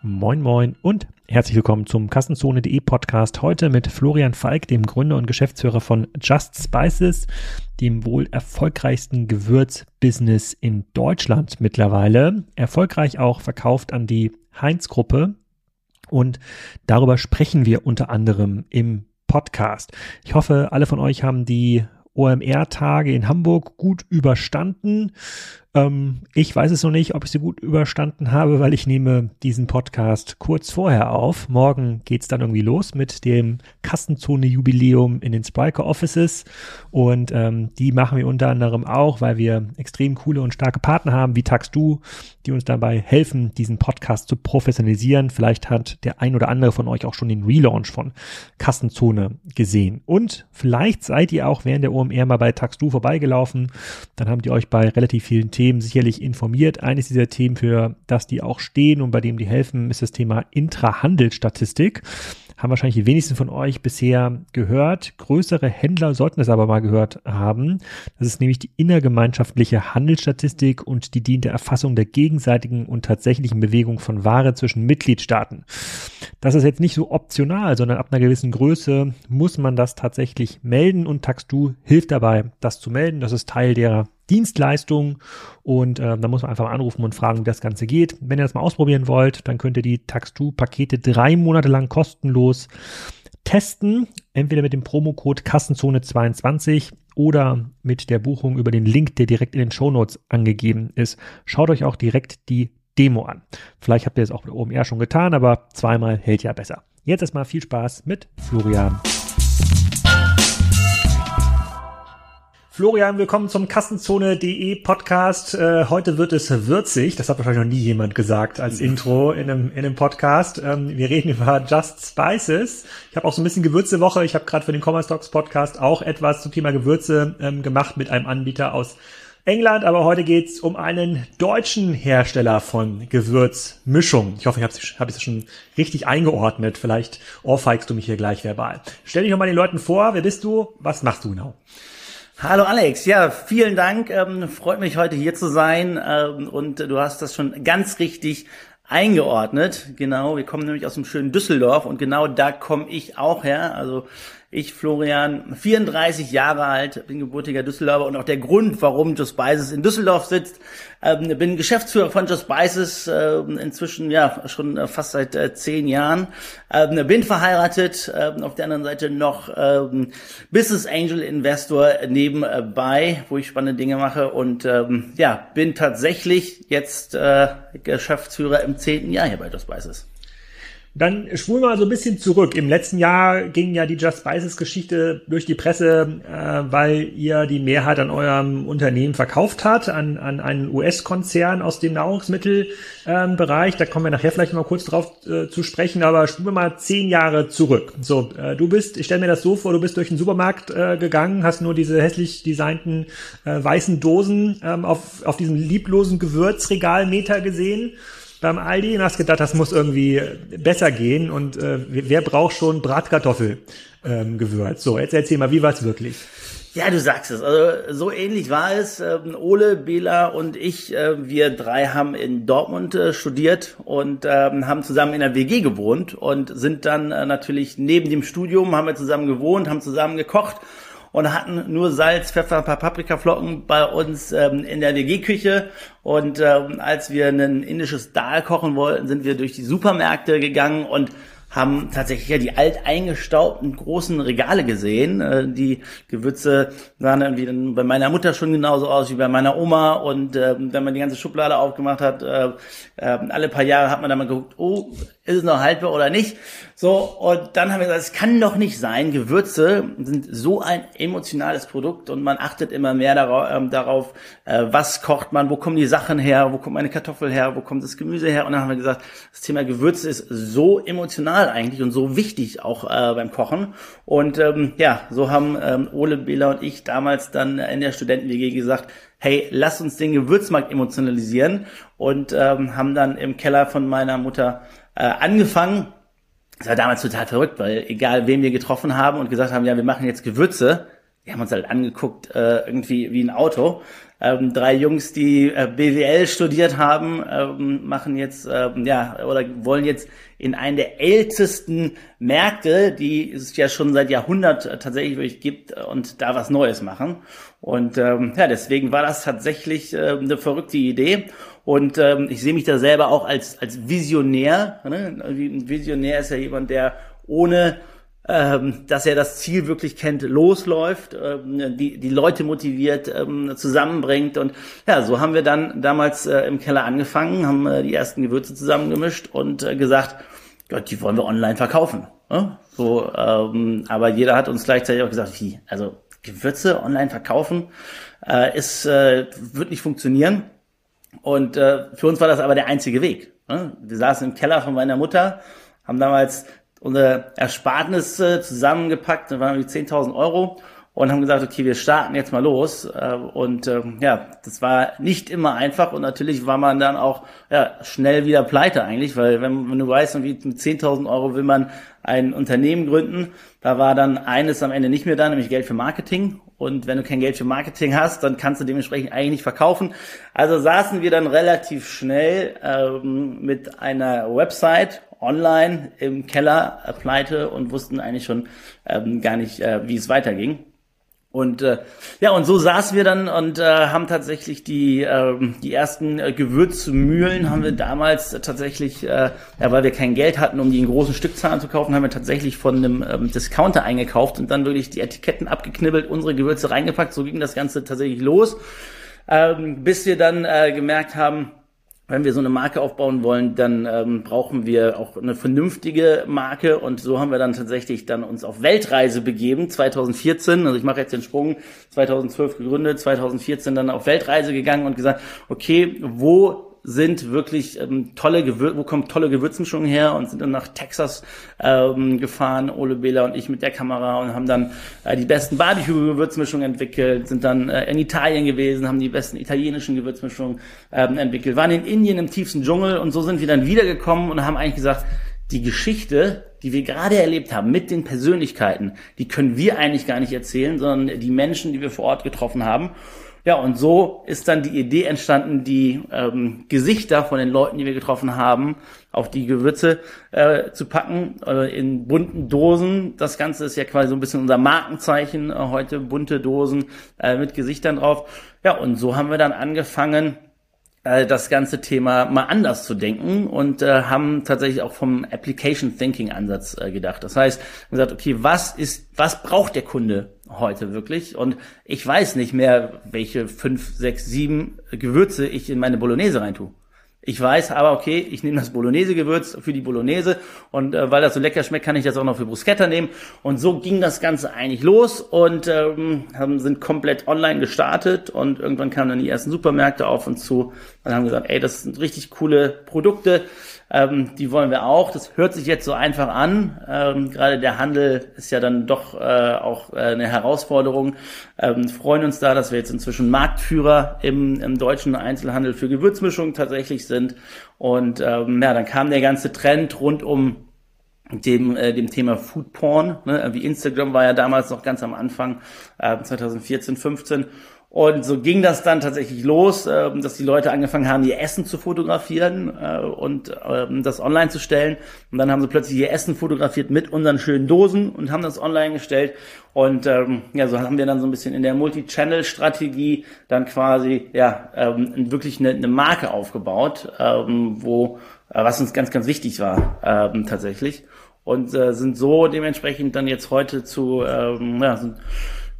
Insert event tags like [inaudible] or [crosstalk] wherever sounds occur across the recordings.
Moin Moin und herzlich willkommen zum Kassenzone.de Podcast. Heute mit Florian Falk, dem Gründer und Geschäftsführer von Just Spices, dem wohl erfolgreichsten Gewürzbusiness in Deutschland mittlerweile. Erfolgreich auch verkauft an die Heinz-Gruppe. Und darüber sprechen wir unter anderem im Podcast. Ich hoffe, alle von euch haben die OMR-Tage in Hamburg gut überstanden. Ähm, ich weiß es noch nicht, ob ich sie gut überstanden habe, weil ich nehme diesen Podcast kurz vorher auf. Morgen geht's dann irgendwie los mit dem Kassenzone-Jubiläum in den Spriker Offices. Und ähm, die machen wir unter anderem auch, weil wir extrem coole und starke Partner haben, wie TaxDu, die uns dabei helfen, diesen Podcast zu professionalisieren. Vielleicht hat der ein oder andere von euch auch schon den Relaunch von Kassenzone gesehen. Und vielleicht seid ihr auch während der OMR mal bei TaxDu vorbeigelaufen. Dann habt ihr euch bei relativ vielen Themen sicherlich informiert. Eines dieser Themen, für das die auch stehen und bei dem die helfen, ist das Thema Intrahandelsstatistik. Haben wahrscheinlich die wenigsten von euch bisher gehört. Größere Händler sollten es aber mal gehört haben. Das ist nämlich die innergemeinschaftliche Handelsstatistik und die dient der Erfassung der gegenseitigen und tatsächlichen Bewegung von Ware zwischen Mitgliedstaaten. Das ist jetzt nicht so optional, sondern ab einer gewissen Größe muss man das tatsächlich melden und TaxDu hilft dabei, das zu melden. Das ist Teil der Dienstleistung und äh, da muss man einfach mal anrufen und fragen, wie das Ganze geht. Wenn ihr das mal ausprobieren wollt, dann könnt ihr die Tax2-Pakete drei Monate lang kostenlos testen, entweder mit dem Promocode Kassenzone22 oder mit der Buchung über den Link, der direkt in den Shownotes angegeben ist. Schaut euch auch direkt die Demo an. Vielleicht habt ihr es auch bei OMR schon getan, aber zweimal hält ja besser. Jetzt erstmal viel Spaß mit Florian. Florian, willkommen zum Kassenzone.de Podcast. Äh, heute wird es würzig. Das hat wahrscheinlich noch nie jemand gesagt als Intro in einem, in einem Podcast. Ähm, wir reden über Just Spices. Ich habe auch so ein bisschen Gewürzewoche. Ich habe gerade für den Commerce Talks Podcast auch etwas zum Thema Gewürze ähm, gemacht mit einem Anbieter aus England. Aber heute geht's um einen deutschen Hersteller von Gewürzmischung. Ich hoffe, ich habe es hab schon richtig eingeordnet. Vielleicht ohrfeigst du mich hier gleich verbal. Stell dich noch mal den Leuten vor. Wer bist du? Was machst du genau? Hallo Alex, ja, vielen Dank. Ähm, freut mich heute hier zu sein. Ähm, und du hast das schon ganz richtig eingeordnet. Genau, wir kommen nämlich aus dem schönen Düsseldorf und genau da komme ich auch her. Also ich, Florian, 34 Jahre alt, bin gebürtiger Düsseldorfer und auch der Grund, warum Just Spices in Düsseldorf sitzt. Ähm, bin Geschäftsführer von Just Spices, äh, inzwischen ja schon äh, fast seit äh, zehn Jahren. Ähm, bin verheiratet, ähm, auf der anderen Seite noch ähm, Business Angel Investor nebenbei, wo ich spannende Dinge mache und ähm, ja, bin tatsächlich jetzt äh, Geschäftsführer im zehnten Jahr hier bei Just Spices. Dann spulen wir mal so ein bisschen zurück. Im letzten Jahr ging ja die Just Spices Geschichte durch die Presse, äh, weil ihr die Mehrheit an eurem Unternehmen verkauft hat, an, an einen US-Konzern aus dem Nahrungsmittelbereich. Ähm, da kommen wir nachher vielleicht mal kurz drauf äh, zu sprechen, aber spulen wir mal zehn Jahre zurück. So, äh, du bist, ich stelle mir das so vor, du bist durch den Supermarkt äh, gegangen, hast nur diese hässlich designten äh, weißen Dosen ähm, auf, auf diesem lieblosen Gewürzregalmeter gesehen beim Aldi und hast gedacht, das muss irgendwie besser gehen und äh, wer braucht schon Bratkartoffel ähm, Gewürz? So, jetzt erzähl mal, wie war es wirklich? Ja, du sagst es. Also so ähnlich war es. Ähm, Ole, Bela und ich, äh, wir drei haben in Dortmund äh, studiert und ähm, haben zusammen in der WG gewohnt und sind dann äh, natürlich neben dem Studium haben wir zusammen gewohnt, haben zusammen gekocht und hatten nur Salz, Pfeffer, ein paar Paprikaflocken bei uns ähm, in der WG-Küche. Und ähm, als wir ein indisches Dal kochen wollten, sind wir durch die Supermärkte gegangen und haben tatsächlich ja die alteingestaubten großen Regale gesehen. Äh, die Gewürze sahen irgendwie dann bei meiner Mutter schon genauso aus wie bei meiner Oma. Und äh, wenn man die ganze Schublade aufgemacht hat, äh, äh, alle paar Jahre hat man dann mal geguckt, oh, ist es noch haltbar oder nicht? So, und dann haben wir gesagt, es kann doch nicht sein. Gewürze sind so ein emotionales Produkt und man achtet immer mehr darauf, ähm, darauf äh, was kocht man, wo kommen die Sachen her, wo kommt meine Kartoffel her, wo kommt das Gemüse her. Und dann haben wir gesagt, das Thema Gewürze ist so emotional eigentlich und so wichtig auch äh, beim Kochen. Und ähm, ja, so haben ähm, Ole, Bela und ich damals dann in der Studenten-WG gesagt, hey, lass uns den Gewürzmarkt emotionalisieren und ähm, haben dann im Keller von meiner Mutter äh, angefangen. Das war damals total verrückt, weil egal wen wir getroffen haben und gesagt haben, ja, wir machen jetzt Gewürze, wir haben uns halt angeguckt, äh, irgendwie wie ein Auto. ähm, drei Jungs, die äh, BWL studiert haben, ähm, machen jetzt ähm, ja oder wollen jetzt in einen der ältesten Märkte, die es ja schon seit Jahrhundert tatsächlich wirklich gibt äh, und da was Neues machen. Und ähm, ja, deswegen war das tatsächlich äh, eine verrückte Idee. Und ähm, ich sehe mich da selber auch als als Visionär. Ne? Ein Visionär ist ja jemand, der ohne ähm, dass er das Ziel wirklich kennt, losläuft, ähm, die, die Leute motiviert, ähm, zusammenbringt. Und ja, so haben wir dann damals äh, im Keller angefangen, haben äh, die ersten Gewürze zusammengemischt und äh, gesagt, Gott, die wollen wir online verkaufen. Ne? So, ähm, aber jeder hat uns gleichzeitig auch gesagt, wie, also Gewürze online verkaufen, äh, ist, äh, wird nicht funktionieren. Und äh, für uns war das aber der einzige Weg. Ne? Wir saßen im Keller von meiner Mutter, haben damals unsere Erspartnisse zusammengepackt, da waren wir 10.000 Euro und haben gesagt, okay, wir starten jetzt mal los. Äh, und ähm, ja, das war nicht immer einfach und natürlich war man dann auch ja, schnell wieder pleite eigentlich, weil wenn, wenn du weißt, mit 10.000 Euro will man ein Unternehmen gründen, da war dann eines am Ende nicht mehr da, nämlich Geld für Marketing. Und wenn du kein Geld für Marketing hast, dann kannst du dementsprechend eigentlich nicht verkaufen. Also saßen wir dann relativ schnell ähm, mit einer Website online im Keller pleite und wussten eigentlich schon ähm, gar nicht, äh, wie es weiterging. Und äh, ja, und so saßen wir dann und äh, haben tatsächlich die äh, die ersten äh, Gewürzmühlen haben wir damals tatsächlich, äh, ja, weil wir kein Geld hatten, um die in großen Stückzahlen zu kaufen, haben wir tatsächlich von einem ähm, Discounter eingekauft und dann wirklich die Etiketten abgeknibbelt, unsere Gewürze reingepackt. So ging das Ganze tatsächlich los, ähm, bis wir dann äh, gemerkt haben, wenn wir so eine Marke aufbauen wollen, dann ähm, brauchen wir auch eine vernünftige Marke und so haben wir dann tatsächlich dann uns auf Weltreise begeben 2014. Also ich mache jetzt den Sprung 2012 gegründet, 2014 dann auf Weltreise gegangen und gesagt, okay, wo sind wirklich ähm, tolle Gewür wo kommt tolle Gewürzmischung her und sind dann nach Texas ähm, gefahren, Ole Bela und ich mit der Kamera und haben dann äh, die besten Barbecue-Gewürzmischungen entwickelt, sind dann äh, in Italien gewesen, haben die besten italienischen Gewürzmischungen ähm, entwickelt, waren in Indien im tiefsten Dschungel und so sind wir dann wiedergekommen und haben eigentlich gesagt, die Geschichte, die wir gerade erlebt haben mit den Persönlichkeiten, die können wir eigentlich gar nicht erzählen, sondern die Menschen, die wir vor Ort getroffen haben. Ja, und so ist dann die Idee entstanden, die ähm, Gesichter von den Leuten, die wir getroffen haben, auf die Gewürze äh, zu packen, äh, in bunten Dosen. Das Ganze ist ja quasi so ein bisschen unser Markenzeichen äh, heute, bunte Dosen äh, mit Gesichtern drauf. Ja, und so haben wir dann angefangen, äh, das ganze Thema mal anders zu denken und äh, haben tatsächlich auch vom Application Thinking Ansatz äh, gedacht. Das heißt, gesagt, okay, was ist, was braucht der Kunde heute wirklich? Und ich weiß nicht mehr, welche fünf, sechs, sieben Gewürze ich in meine Bolognese reintue. Ich weiß aber, okay, ich nehme das Bolognese-Gewürz für die Bolognese und äh, weil das so lecker schmeckt, kann ich das auch noch für Bruschetta nehmen. Und so ging das Ganze eigentlich los und ähm, haben, sind komplett online gestartet und irgendwann kamen dann die ersten Supermärkte auf uns zu und haben gesagt, ey, das sind richtig coole Produkte ähm, die wollen wir auch. Das hört sich jetzt so einfach an. Ähm, gerade der Handel ist ja dann doch äh, auch äh, eine Herausforderung. Ähm, freuen uns da, dass wir jetzt inzwischen Marktführer im, im deutschen Einzelhandel für Gewürzmischungen tatsächlich sind. Und ähm, ja, dann kam der ganze Trend rund um dem äh, dem Thema Food Porn, ne? wie Instagram war ja damals noch ganz am Anfang äh, 2014, 15 und so ging das dann tatsächlich los, äh, dass die Leute angefangen haben, ihr Essen zu fotografieren äh, und äh, das online zu stellen. Und dann haben sie plötzlich ihr Essen fotografiert mit unseren schönen Dosen und haben das online gestellt. Und ähm, ja, so haben wir dann so ein bisschen in der Multi-Channel-Strategie dann quasi ja ähm, wirklich eine, eine Marke aufgebaut, ähm, wo äh, was uns ganz, ganz wichtig war ähm, tatsächlich. Und äh, sind so dementsprechend dann jetzt heute zu ähm, ja,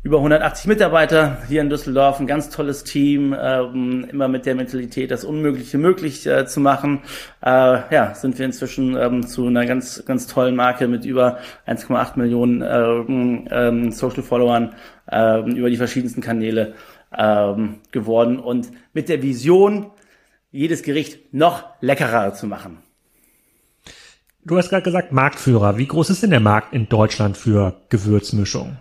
über 180 Mitarbeiter hier in Düsseldorf, ein ganz tolles Team, ähm, immer mit der Mentalität, das Unmögliche möglich äh, zu machen. Äh, ja, sind wir inzwischen ähm, zu einer ganz, ganz tollen Marke mit über 1,8 Millionen ähm, ähm, Social Followern ähm, über die verschiedensten Kanäle ähm, geworden und mit der Vision, jedes Gericht noch leckerer zu machen. Du hast gerade gesagt Marktführer. Wie groß ist denn der Markt in Deutschland für Gewürzmischung?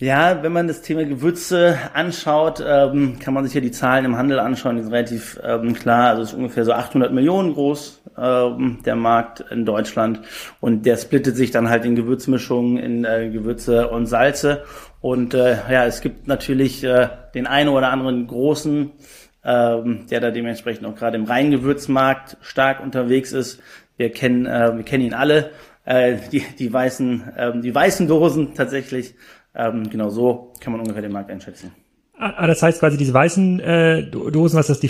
Ja, wenn man das Thema Gewürze anschaut, ähm, kann man sich ja die Zahlen im Handel anschauen, die sind relativ ähm, klar. Also es ist ungefähr so 800 Millionen groß, ähm, der Markt in Deutschland. Und der splittet sich dann halt in Gewürzmischungen, in äh, Gewürze und Salze. Und äh, ja, es gibt natürlich äh, den einen oder anderen großen, ähm, der da dementsprechend auch gerade im Reingewürzmarkt stark unterwegs ist. Wir kennen, äh, wir kennen ihn alle. Äh, die, die weißen, äh, die weißen Dosen tatsächlich. Ähm, genau so kann man ungefähr den Markt einschätzen. Ah, das heißt quasi diese weißen äh, Dosen, was ist das, die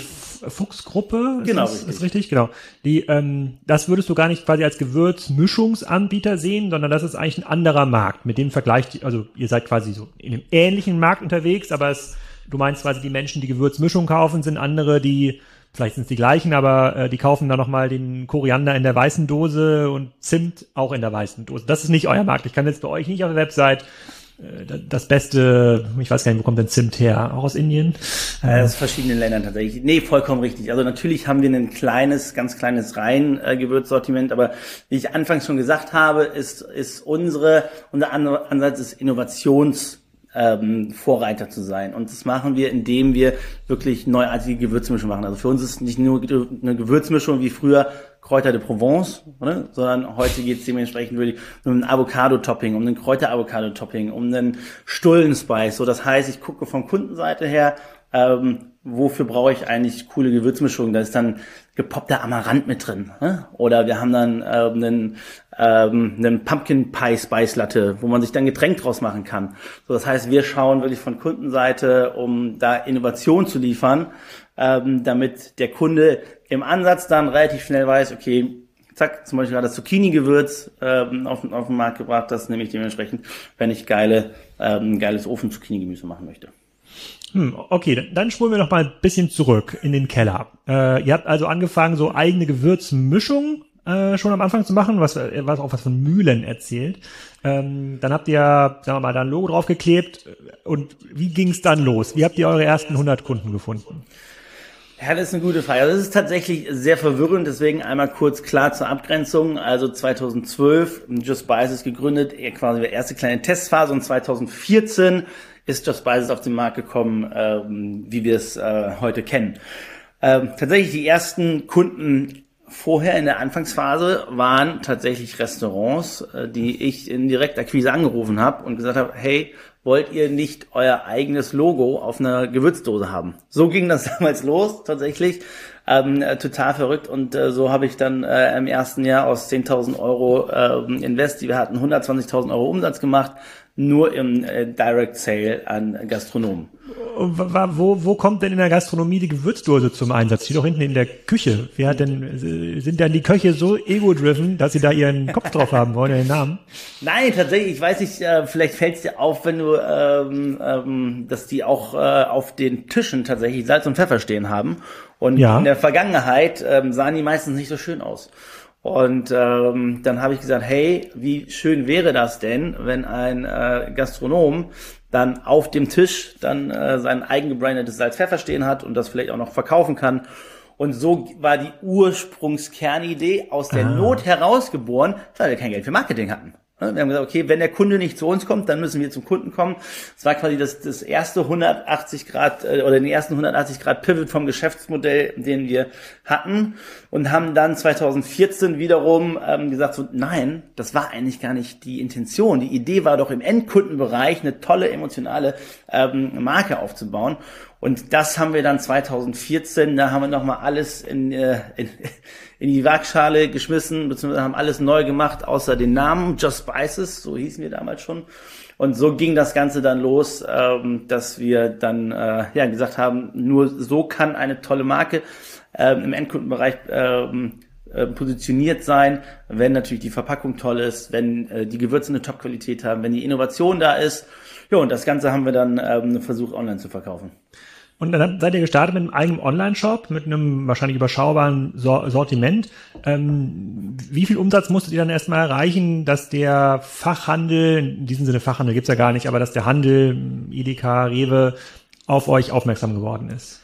Fuchsgruppe? Genau, ist das, richtig. Ist richtig, genau. Die, ähm, das würdest du gar nicht quasi als Gewürzmischungsanbieter sehen, sondern das ist eigentlich ein anderer Markt. Mit dem vergleicht, also ihr seid quasi so in einem ähnlichen Markt unterwegs, aber es, du meinst quasi die Menschen, die Gewürzmischung kaufen, sind andere, die vielleicht sind es die gleichen, aber äh, die kaufen dann nochmal den Koriander in der weißen Dose und Zimt auch in der weißen Dose. Das ist nicht euer Markt. Ich kann jetzt bei euch nicht auf der Website das beste, ich weiß gar nicht, wo kommt denn Zimt her? Auch aus Indien? Äh, aus verschiedenen Ländern tatsächlich. Nee, vollkommen richtig. Also natürlich haben wir ein kleines, ganz kleines Rein-Gewürzsortiment, aber wie ich anfangs schon gesagt habe, ist, ist unsere, unser Ansatz ist Innovations- ähm, Vorreiter zu sein. Und das machen wir, indem wir wirklich neuartige Gewürzmischung machen. Also für uns ist nicht nur eine Gewürzmischung wie früher Kräuter de Provence, oder? sondern heute geht es dementsprechend wirklich um ein Avocado-Topping, um ein Kräuter-Avocado-Topping, um einen Stullenspice. So, das heißt, ich gucke von Kundenseite her, ähm, wofür brauche ich eigentlich coole Gewürzmischungen? Da ist dann gepoppter Amaranth mit drin. Ne? Oder wir haben dann ähm, einen, ähm, einen Pumpkin Pie Spice Latte, wo man sich dann Getränk draus machen kann. So, das heißt, wir schauen wirklich von Kundenseite, um da Innovation zu liefern, ähm, damit der Kunde im Ansatz dann relativ schnell weiß, okay, zack, zum Beispiel gerade das Zucchini-Gewürz ähm, auf, auf den Markt gebracht, das nehme ich dementsprechend, wenn ich geile, ähm, geiles Ofen-Zucchini-Gemüse machen möchte. Hm, okay, dann spulen wir noch mal ein bisschen zurück in den Keller. Äh, ihr habt also angefangen, so eigene Gewürzmischung äh, schon am Anfang zu machen, was, äh, was auch was von Mühlen erzählt. Ähm, dann habt ihr, sagen wir mal, da ein Logo draufgeklebt. Und wie ging es dann los? Wie habt ihr eure ersten 100 Kunden gefunden? Ja, das ist eine gute Frage. Also das ist tatsächlich sehr verwirrend, deswegen einmal kurz klar zur Abgrenzung. Also 2012 Just Spices gegründet, quasi die erste kleine Testphase und 2014 ist Just Spices auf den Markt gekommen, ähm, wie wir es äh, heute kennen. Ähm, tatsächlich die ersten Kunden vorher in der Anfangsphase waren tatsächlich Restaurants, äh, die ich in Direktakquise angerufen habe und gesagt habe, hey, wollt ihr nicht euer eigenes Logo auf einer Gewürzdose haben? So ging das [laughs] damals los, tatsächlich. Ähm, äh, total verrückt und äh, so habe ich dann äh, im ersten Jahr aus 10.000 Euro äh, Invest, wir hatten 120.000 Euro Umsatz gemacht, nur im äh, Direct Sale an Gastronomen. Wo, wo kommt denn in der Gastronomie die Gewürzdose zum Einsatz? Die doch hinten in der Küche. Wer hat denn, sind dann die Köche so ego-driven, dass sie da ihren Kopf drauf haben wollen, ihren Namen? Nein, tatsächlich, ich weiß nicht, äh, vielleicht fällt es dir auf, wenn du, ähm, ähm, dass die auch äh, auf den Tischen tatsächlich Salz und Pfeffer stehen haben. Und ja. in der Vergangenheit ähm, sahen die meistens nicht so schön aus. Und ähm, dann habe ich gesagt, hey, wie schön wäre das denn, wenn ein äh, Gastronom dann auf dem Tisch dann äh, sein eigengebrandetes Salz-Pfeffer stehen hat und das vielleicht auch noch verkaufen kann. Und so war die Ursprungskernidee aus der ah. Not herausgeboren, weil wir kein Geld für Marketing hatten. Wir haben gesagt, okay, wenn der Kunde nicht zu uns kommt, dann müssen wir zum Kunden kommen. Das war quasi das, das erste 180 Grad äh, oder den ersten 180 Grad Pivot vom Geschäftsmodell, den wir hatten und haben dann 2014 wiederum ähm, gesagt, so nein, das war eigentlich gar nicht die Intention. Die Idee war doch im Endkundenbereich eine tolle emotionale ähm, Marke aufzubauen. Und das haben wir dann 2014, da haben wir nochmal alles in, äh, in, in die Waagschale geschmissen, beziehungsweise haben alles neu gemacht, außer den Namen, Just Spices, so hießen wir damals schon. Und so ging das Ganze dann los, ähm, dass wir dann äh, ja gesagt haben, nur so kann eine tolle Marke ähm, im Endkundenbereich ähm, äh, positioniert sein, wenn natürlich die Verpackung toll ist, wenn äh, die Gewürze eine Top-Qualität haben, wenn die Innovation da ist. Ja, und das Ganze haben wir dann ähm, versucht online zu verkaufen. Und dann seid ihr gestartet mit einem eigenen Online-Shop, mit einem wahrscheinlich überschaubaren Sortiment. Ähm, wie viel Umsatz musstet ihr dann erstmal erreichen, dass der Fachhandel, in diesem Sinne Fachhandel gibt's ja gar nicht, aber dass der Handel, Edeka, Rewe, auf euch aufmerksam geworden ist?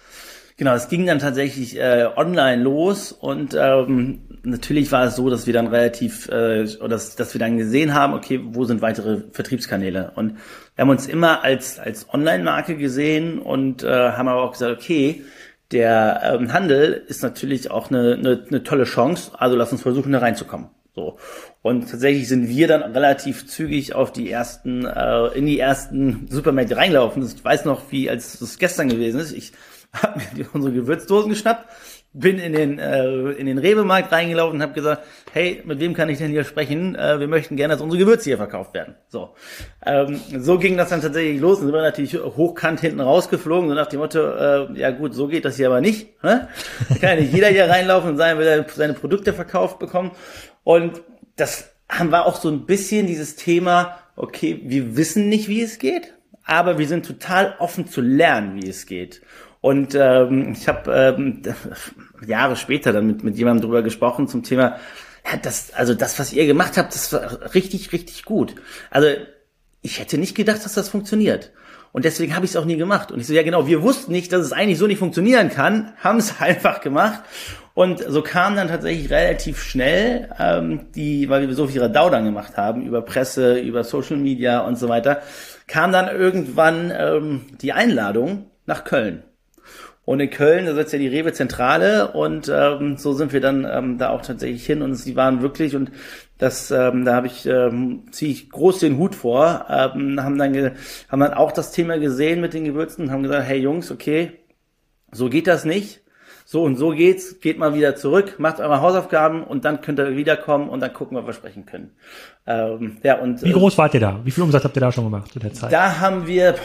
Genau, es ging dann tatsächlich äh, online los und ähm, natürlich war es so, dass wir dann relativ, äh, dass, dass wir dann gesehen haben, okay, wo sind weitere Vertriebskanäle? Und wir haben uns immer als, als Online-Marke gesehen und äh, haben aber auch gesagt, okay, der ähm, Handel ist natürlich auch eine, eine, eine tolle Chance. Also lass uns versuchen, da reinzukommen. So. Und tatsächlich sind wir dann relativ zügig auf die ersten, äh, in die ersten Supermärkte reingelaufen. Ich weiß noch, wie als es gestern gewesen ist. Ich [laughs] habe mir unsere Gewürzdosen geschnappt, bin in den äh, in den Rewe-Markt reingelaufen und habe gesagt, hey, mit wem kann ich denn hier sprechen? Äh, wir möchten gerne, dass unsere Gewürze hier verkauft werden. So, ähm, so ging das dann tatsächlich los. Dann sind wir natürlich hochkant hinten rausgeflogen, so nach dem Motto, äh, ja gut, so geht das hier aber nicht. Ne? Kann ja nicht jeder hier reinlaufen und sagen, will seine Produkte verkauft bekommen. Und das haben wir auch so ein bisschen dieses Thema, okay, wir wissen nicht, wie es geht, aber wir sind total offen zu lernen, wie es geht. Und ähm, ich habe ähm, Jahre später dann mit, mit jemandem drüber gesprochen zum Thema, ja, das, also das, was ihr gemacht habt, das war richtig, richtig gut. Also ich hätte nicht gedacht, dass das funktioniert. Und deswegen habe ich es auch nie gemacht. Und ich so, ja genau, wir wussten nicht, dass es eigentlich so nicht funktionieren kann, haben es [laughs] einfach gemacht. Und so kam dann tatsächlich relativ schnell ähm, die, weil wir so viel Radau dann gemacht haben, über Presse, über Social Media und so weiter, kam dann irgendwann ähm, die Einladung nach Köln. Und in Köln, da sitzt ja die Rewe-Zentrale und ähm, so sind wir dann ähm, da auch tatsächlich hin und sie waren wirklich und das, ähm, da habe ich, ähm, ziehe ich groß den Hut vor, ähm, haben dann haben dann auch das Thema gesehen mit den Gewürzen, haben gesagt, hey Jungs, okay, so geht das nicht so und so geht's, geht mal wieder zurück, macht eure Hausaufgaben und dann könnt ihr wiederkommen und dann gucken, was wir sprechen können. Ähm, ja, und, Wie groß wart ihr da? Wie viel Umsatz habt ihr da schon gemacht zu der Zeit? Da haben wir,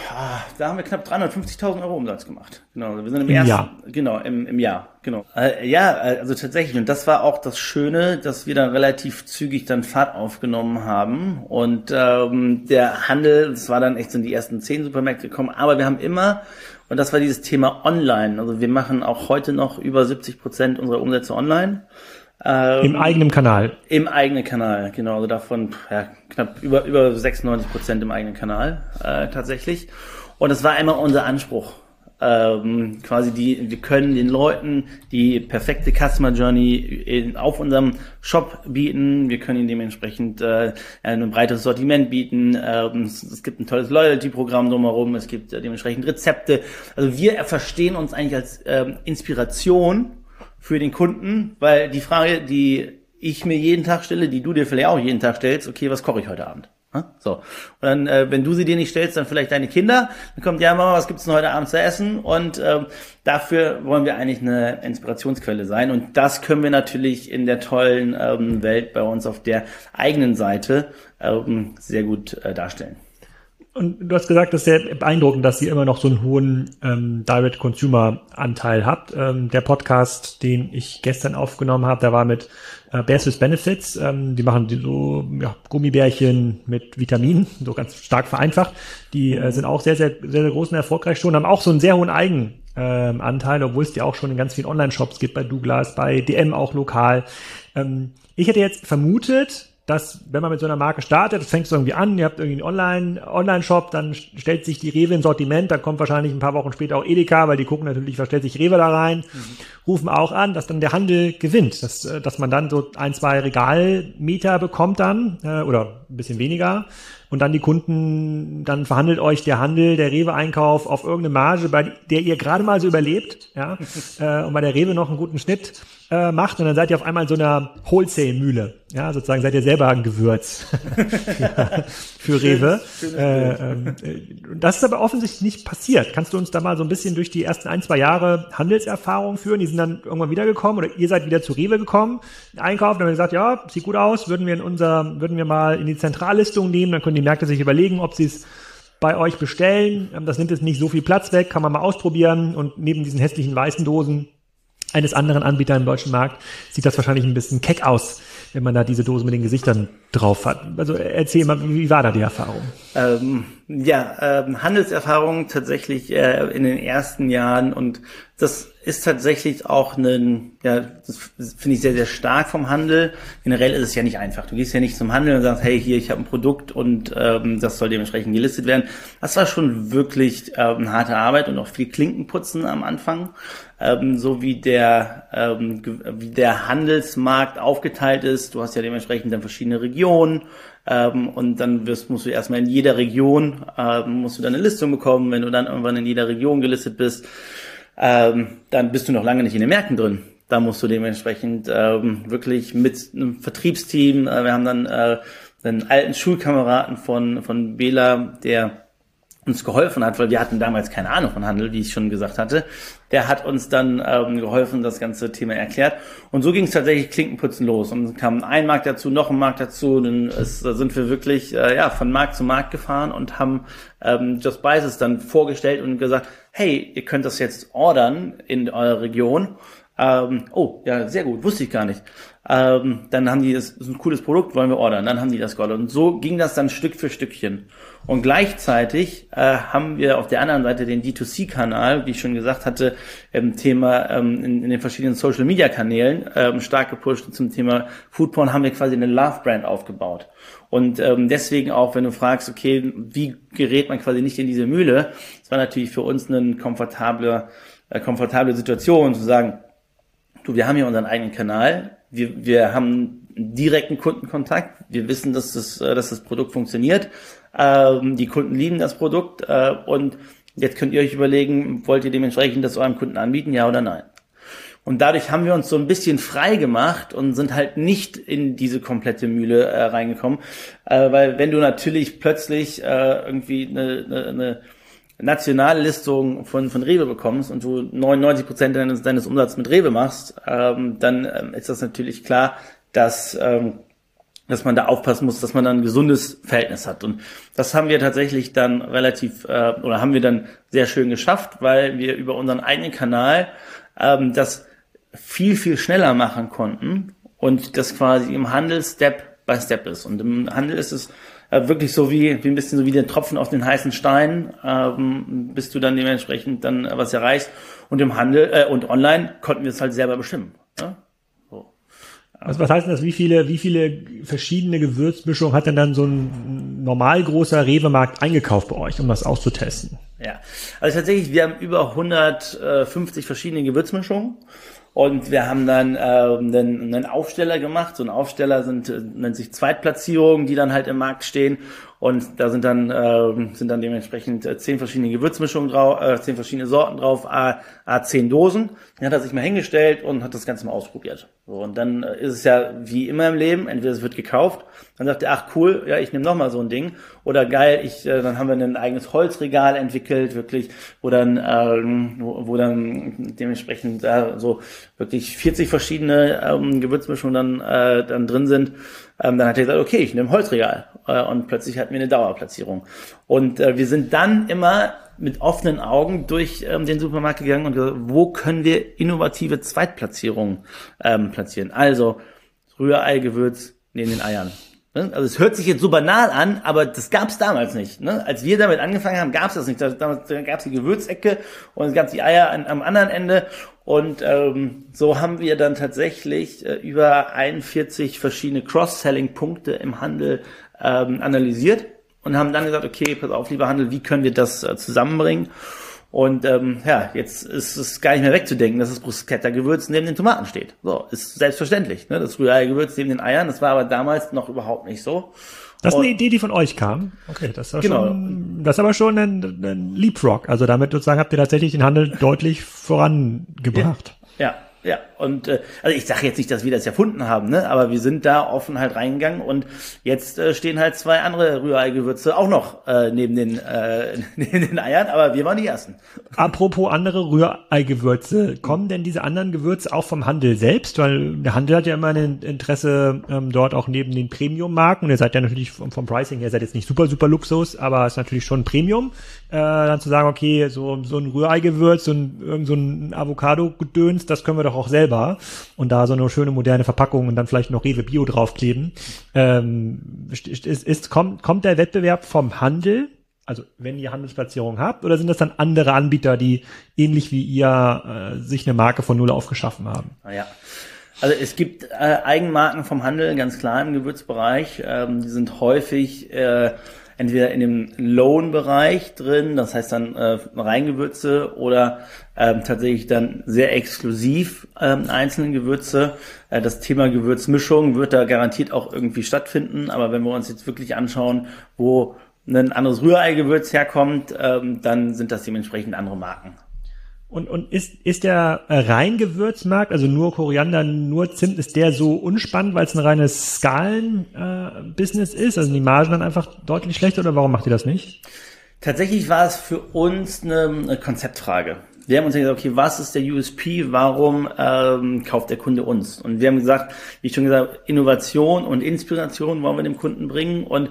da haben wir knapp 350.000 Euro Umsatz gemacht. Genau, wir sind im, Im ersten, Jahr. Genau, im, im Jahr, genau. Äh, ja, also tatsächlich. Und das war auch das Schöne, dass wir dann relativ zügig dann Fahrt aufgenommen haben. Und ähm, der Handel, das war dann echt so in die ersten zehn Supermärkte gekommen, aber wir haben immer und das war dieses Thema Online. Also wir machen auch heute noch über 70 Prozent unserer Umsätze online. Ähm, Im eigenen Kanal. Im eigenen Kanal, genau. Also davon ja, knapp über, über 96 Prozent im eigenen Kanal äh, tatsächlich. Und das war immer unser Anspruch ähm, quasi die, wir können den Leuten die perfekte Customer Journey in, auf unserem Shop bieten. Wir können ihnen dementsprechend äh, ein breiteres Sortiment bieten. Ähm, es, es, gibt ein tolles Loyalty-Programm drumherum. Es gibt äh, dementsprechend Rezepte. Also wir verstehen uns eigentlich als ähm, Inspiration für den Kunden, weil die Frage, die ich mir jeden Tag stelle, die du dir vielleicht auch jeden Tag stellst, okay, was koche ich heute Abend? So. Und dann, äh, wenn du sie dir nicht stellst, dann vielleicht deine Kinder. Dann kommt, ja, Mama, was gibt's denn heute Abend zu essen? Und ähm, dafür wollen wir eigentlich eine Inspirationsquelle sein. Und das können wir natürlich in der tollen ähm, Welt bei uns auf der eigenen Seite ähm, sehr gut äh, darstellen. Und du hast gesagt, das ist sehr beeindruckend, dass ihr immer noch so einen hohen ähm, Direct-Consumer-Anteil habt. Ähm, der Podcast, den ich gestern aufgenommen habe, der war mit äh, Bears with Benefits. Ähm, die machen die so ja, Gummibärchen mit Vitaminen, [laughs] so ganz stark vereinfacht. Die äh, sind auch sehr, sehr, sehr, sehr groß und erfolgreich schon, haben auch so einen sehr hohen Eigenanteil, ähm, obwohl es die auch schon in ganz vielen Online-Shops gibt, bei Douglas, bei DM auch lokal. Ähm, ich hätte jetzt vermutet, dass, wenn man mit so einer Marke startet, das fängt so irgendwie an, ihr habt irgendwie einen Online, Online-Shop, dann stellt sich die Rewe in Sortiment, dann kommt wahrscheinlich ein paar Wochen später auch Edeka, weil die gucken natürlich, was stellt sich Rewe da rein, mhm. rufen auch an, dass dann der Handel gewinnt, dass, äh, dass man dann so ein, zwei Regalmeter bekommt dann, äh, oder ein bisschen weniger, und dann die Kunden, dann verhandelt euch der Handel, der Rewe-Einkauf auf irgendeine Marge, bei der ihr gerade mal so überlebt, ja, [laughs] äh, und bei der Rewe noch einen guten Schnitt äh, macht und dann seid ihr auf einmal in so einer Wholesale-Mühle. Ja, sozusagen seid ihr selber ein Gewürz [laughs] für, für Rewe. Äh, ähm, äh, das ist aber offensichtlich nicht passiert. Kannst du uns da mal so ein bisschen durch die ersten ein, zwei Jahre Handelserfahrung führen? Die sind dann irgendwann wiedergekommen oder ihr seid wieder zu Rewe gekommen, einkaufen, dann haben gesagt, ja, sieht gut aus, würden wir in unser, würden wir mal in die Zentrallistung nehmen, dann können die Märkte sich überlegen, ob sie es bei euch bestellen. Ähm, das nimmt jetzt nicht so viel Platz weg, kann man mal ausprobieren und neben diesen hässlichen weißen Dosen eines anderen Anbieters im deutschen Markt sieht das wahrscheinlich ein bisschen keck aus, wenn man da diese Dose mit den Gesichtern drauf hat. Also erzähl mal, wie war da die Erfahrung? Ähm, ja, ähm, Handelserfahrung tatsächlich äh, in den ersten Jahren und das ist tatsächlich auch ein, ja, das finde ich sehr, sehr stark vom Handel. Generell ist es ja nicht einfach. Du gehst ja nicht zum Handel und sagst, hey, hier, ich habe ein Produkt und ähm, das soll dementsprechend gelistet werden. Das war schon wirklich ähm, harte Arbeit und auch viel Klinkenputzen am Anfang. Ähm, so wie der, ähm, wie der Handelsmarkt aufgeteilt ist. Du hast ja dementsprechend dann verschiedene Regionen. Ähm, und dann wirst, musst du erstmal in jeder Region, ähm, musst du dann eine Listung bekommen. Wenn du dann irgendwann in jeder Region gelistet bist, ähm, dann bist du noch lange nicht in den Märkten drin. Da musst du dementsprechend ähm, wirklich mit einem Vertriebsteam, äh, wir haben dann äh, einen alten Schulkameraden von, von Bela, der uns geholfen hat, weil wir hatten damals keine Ahnung von Handel, wie ich schon gesagt hatte. Der hat uns dann ähm, geholfen, das ganze Thema erklärt. Und so ging es tatsächlich Klinkenputzen los. Und kam ein Markt dazu, noch ein Markt dazu. Und es, da sind wir wirklich äh, ja von Markt zu Markt gefahren und haben ähm, Just Spices dann vorgestellt und gesagt, hey, ihr könnt das jetzt ordern in eurer Region. Ähm, oh, ja, sehr gut, wusste ich gar nicht. Ähm, dann haben die, das ist ein cooles Produkt, wollen wir ordern. Dann haben die das geordert. Und so ging das dann Stück für Stückchen. Und gleichzeitig äh, haben wir auf der anderen Seite den D2C-Kanal, wie ich schon gesagt hatte, im Thema ähm, in, in, den verschiedenen Social-Media-Kanälen ähm, stark gepusht. zum Thema Foodporn haben wir quasi eine Love-Brand aufgebaut. Und ähm, deswegen auch, wenn du fragst, okay, wie gerät man quasi nicht in diese Mühle, das war natürlich für uns eine komfortable, äh, komfortable Situation zu sagen, du, wir haben hier unseren eigenen Kanal, wir, wir haben direkten Kundenkontakt, wir wissen, dass das, äh, dass das Produkt funktioniert, ähm, die Kunden lieben das Produkt äh, und jetzt könnt ihr euch überlegen, wollt ihr dementsprechend das eurem Kunden anbieten, ja oder nein? Und dadurch haben wir uns so ein bisschen frei gemacht und sind halt nicht in diese komplette Mühle äh, reingekommen. Äh, weil wenn du natürlich plötzlich äh, irgendwie eine, eine, eine nationale Listung von, von Rewe bekommst und du 99 Prozent deines, deines Umsatzes mit Rewe machst, ähm, dann ähm, ist das natürlich klar, dass, ähm, dass man da aufpassen muss, dass man dann ein gesundes Verhältnis hat. Und das haben wir tatsächlich dann relativ, äh, oder haben wir dann sehr schön geschafft, weil wir über unseren eigenen Kanal ähm, das viel, viel schneller machen konnten und das quasi im Handel Step by Step ist. Und im Handel ist es äh, wirklich so wie, wie ein bisschen so wie der Tropfen auf den heißen Stein, ähm, bis du dann dementsprechend dann was erreichst. Und im Handel äh, und online konnten wir es halt selber bestimmen. Ja? So. Also was heißt denn das? Wie viele, wie viele verschiedene Gewürzmischungen hat denn dann so ein normal großer Rewe-Markt eingekauft bei euch, um das auszutesten? Ja, also tatsächlich, wir haben über 150 verschiedene Gewürzmischungen. Und wir haben dann ähm, einen, einen Aufsteller gemacht. So ein Aufsteller sind, äh, nennt sich Zweitplatzierungen, die dann halt im Markt stehen. Und da sind dann, äh, sind dann dementsprechend äh, zehn verschiedene Gewürzmischungen drauf, äh, zehn verschiedene Sorten drauf, a, a zehn Dosen. Dann hat er sich mal hingestellt und hat das Ganze mal ausprobiert. So, und dann äh, ist es ja wie immer im Leben, entweder es wird gekauft, dann sagt er, ach cool, ja, ich nehme noch mal so ein Ding. Oder geil, ich, äh, dann haben wir ein eigenes Holzregal entwickelt, wirklich, wo dann, ähm, wo, wo dann dementsprechend äh, so wirklich 40 verschiedene ähm, Gewürzmischungen dann, äh, dann drin sind. Ähm, dann hat er gesagt, okay, ich nehme Holzregal. Äh, und plötzlich hatten wir eine Dauerplatzierung. Und äh, wir sind dann immer mit offenen Augen durch ähm, den Supermarkt gegangen und gesagt, wo können wir innovative Zweitplatzierungen ähm, platzieren? Also Rührei-Gewürz neben den Eiern. Ne? Also es hört sich jetzt so banal an, aber das gab es damals nicht. Ne? Als wir damit angefangen haben, gab es das nicht. Damals gab es die Gewürzecke und es gab die Eier an, am anderen Ende. Und ähm, so haben wir dann tatsächlich äh, über 41 verschiedene Cross-Selling-Punkte im Handel ähm, analysiert und haben dann gesagt, okay, pass auf, lieber Handel, wie können wir das äh, zusammenbringen? Und ähm, ja, jetzt ist es gar nicht mehr wegzudenken, dass das Bruschetta-Gewürz neben den Tomaten steht. So, ist selbstverständlich. Ne? Das Rührei-Gewürz neben den Eiern, das war aber damals noch überhaupt nicht so. Das ist eine Idee, die von euch kam. Okay, das war genau. schon, das ist aber schon ein, ein Leapfrog. Also damit sozusagen habt ihr tatsächlich den Handel deutlich vorangebracht. Ja, ja. Ja, und äh, also ich sage jetzt nicht, dass wir das erfunden haben, ne? aber wir sind da offen halt reingegangen und jetzt äh, stehen halt zwei andere Rührei-Gewürze auch noch äh, neben, den, äh, [laughs] neben den Eiern, aber wir waren die Ersten. Apropos andere Rührei-Gewürze, kommen denn diese anderen Gewürze auch vom Handel selbst? Weil der Handel hat ja immer ein Interesse ähm, dort auch neben den Premium-Marken ihr seid ja natürlich vom, vom Pricing her, seid jetzt nicht super, super Luxus, aber ist natürlich schon Premium. Äh, dann zu sagen, okay, so, so ein Rührei-Gewürz, so ein, irgend so ein Avocado-Gedöns, das können wir doch doch auch selber und da so eine schöne moderne Verpackung und dann vielleicht noch Rewe Bio draufkleben. Ähm, ist, ist, kommt, kommt der Wettbewerb vom Handel? Also wenn ihr Handelsplatzierung habt, oder sind das dann andere Anbieter, die ähnlich wie ihr äh, sich eine Marke von Null aufgeschaffen haben? Ja. Also es gibt äh, Eigenmarken vom Handel, ganz klar im Gewürzbereich. Ähm, die sind häufig äh, entweder in dem Loan-Bereich drin, das heißt dann äh, Reingewürze oder ähm, tatsächlich dann sehr exklusiv ähm, einzelne Gewürze. Äh, das Thema Gewürzmischung wird da garantiert auch irgendwie stattfinden, aber wenn wir uns jetzt wirklich anschauen, wo ein anderes Rührei-Gewürz herkommt, ähm, dann sind das dementsprechend andere Marken. Und, und ist, ist der rein Gewürzmarkt, also nur Koriander, nur Zimt, ist der so unspannend, weil es ein reines Skalen-Business äh, ist? Also die Margen dann einfach deutlich schlechter oder warum macht ihr das nicht? Tatsächlich war es für uns eine, eine Konzeptfrage. Wir haben uns gesagt, okay, was ist der USP? Warum ähm, kauft der Kunde uns? Und wir haben gesagt, wie ich schon gesagt, Innovation und Inspiration wollen wir dem Kunden bringen und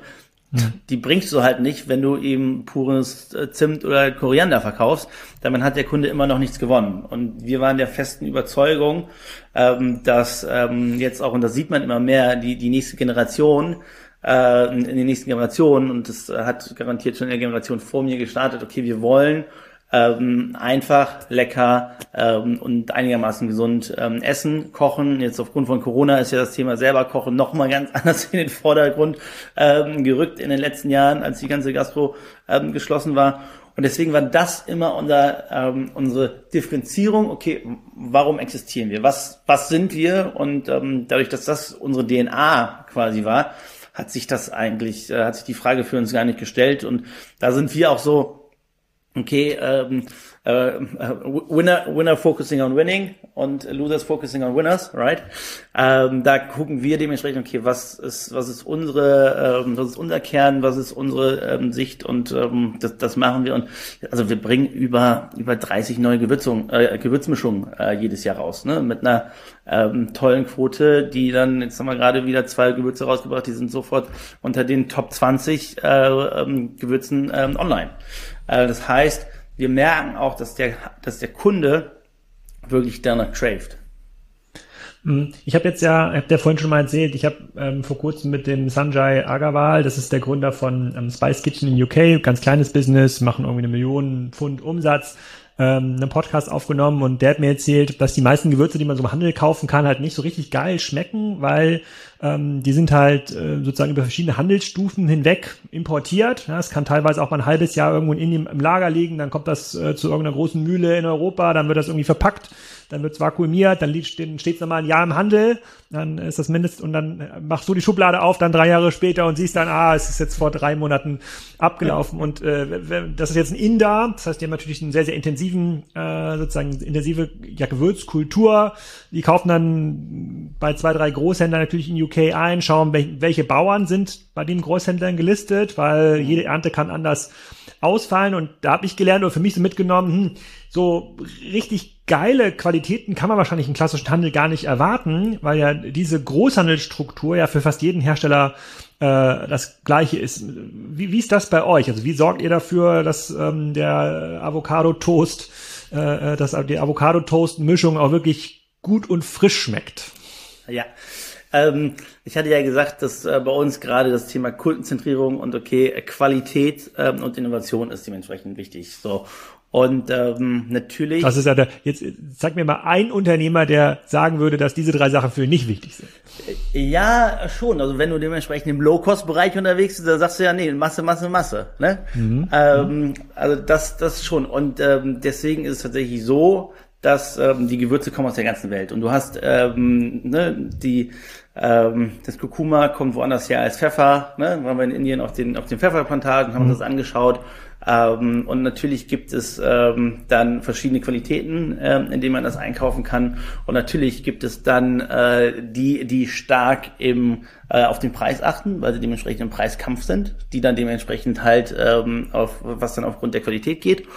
die bringst du halt nicht, wenn du ihm pures äh, Zimt oder Koriander verkaufst. Damit hat der Kunde immer noch nichts gewonnen. Und wir waren der festen Überzeugung, ähm, dass ähm, jetzt auch, und das sieht man immer mehr, die, die nächste Generation, äh, in den nächsten Generationen, und das hat garantiert schon in der Generation vor mir gestartet, okay, wir wollen ähm, einfach, lecker ähm, und einigermaßen gesund ähm, essen, kochen. Jetzt aufgrund von Corona ist ja das Thema selber kochen nochmal ganz [laughs] anders in den Vordergrund ähm, gerückt in den letzten Jahren, als die ganze Gastro ähm, geschlossen war. Und deswegen war das immer unser, ähm, unsere Differenzierung. Okay, warum existieren wir? Was, was sind wir? Und ähm, dadurch, dass das unsere DNA quasi war, hat sich das eigentlich, äh, hat sich die Frage für uns gar nicht gestellt. Und da sind wir auch so okay, ähm, äh, Winner, Winner focusing on winning und Losers focusing on winners, right? Ähm, da gucken wir dementsprechend, okay, was ist, was ist unsere, ähm, was ist unser Kern, was ist unsere ähm, Sicht und ähm, das, das machen wir und also wir bringen über über 30 neue Gewürzungen, äh, Gewürzmischungen äh, jedes Jahr raus, ne? Mit einer ähm, tollen Quote, die dann, jetzt haben wir gerade wieder zwei Gewürze rausgebracht, die sind sofort unter den Top 20 äh, ähm, Gewürzen ähm, online. Äh, das heißt, wir merken auch, dass der, dass der Kunde wirklich danach craved. Mhm. Ich habe jetzt ja, habt ihr vorhin schon mal erzählt, ich habe ähm, vor kurzem mit dem Sanjay Agarwal, das ist der Gründer von ähm, Spice Kitchen in UK, ganz kleines Business, machen irgendwie eine Million Pfund Umsatz, ähm, einen Podcast aufgenommen und der hat mir erzählt, dass die meisten Gewürze, die man so im Handel kaufen kann, halt nicht so richtig geil schmecken, weil ähm, die sind halt äh, sozusagen über verschiedene Handelsstufen hinweg importiert. Ja, es kann teilweise auch mal ein halbes Jahr irgendwo in Indien im Lager liegen, dann kommt das äh, zu irgendeiner großen Mühle in Europa, dann wird das irgendwie verpackt, dann wird es vakuumiert, dann steht es nochmal ein Jahr im Handel, dann ist das mindest und dann machst du die Schublade auf, dann drei Jahre später und siehst dann, ah, es ist jetzt vor drei Monaten abgelaufen ja. und äh, das ist jetzt ein Inder, das heißt, die haben natürlich einen sehr, sehr intensiven, äh, sozusagen intensive ja, Gewürzkultur, die kaufen dann bei zwei, drei Großhändlern natürlich in UK UK ein, schauen, welche Bauern sind bei den Großhändlern gelistet, weil mhm. jede Ernte kann anders ausfallen. Und da habe ich gelernt oder für mich so mitgenommen, hm, so richtig geile Qualitäten kann man wahrscheinlich im klassischen Handel gar nicht erwarten, weil ja diese Großhandelsstruktur ja für fast jeden Hersteller äh, das gleiche ist. Wie, wie ist das bei euch? Also wie sorgt ihr dafür, dass ähm, der Avocado-Toast, äh, äh dass die Avocado-Toast-Mischung auch wirklich gut und frisch schmeckt? Ja, ähm, ich hatte ja gesagt, dass äh, bei uns gerade das Thema Kundenzentrierung und okay, Qualität ähm, und Innovation ist dementsprechend wichtig. So. Und ähm, natürlich. Das ist ja der, jetzt sag mir mal ein Unternehmer, der sagen würde, dass diese drei Sachen für ihn nicht wichtig sind. Ja, schon. Also wenn du dementsprechend im Low-Cost-Bereich unterwegs bist, dann sagst du ja, nee, Masse, Masse, Masse. Ne? Mhm. Ähm, also das, das schon. Und ähm, deswegen ist es tatsächlich so, dass ähm, die Gewürze kommen aus der ganzen Welt. Und du hast ähm, ne, die ähm, das Kurkuma kommt woanders her als Pfeffer. Ne? Waren wir in Indien auf den, auf den Pfefferplantagen, haben uns mhm. das angeschaut. Ähm, und natürlich gibt es ähm, dann verschiedene Qualitäten, ähm, in denen man das einkaufen kann. Und natürlich gibt es dann äh, die, die stark im, äh, auf den Preis achten, weil sie dementsprechend im Preiskampf sind, die dann dementsprechend halt ähm, auf was dann aufgrund der Qualität geht.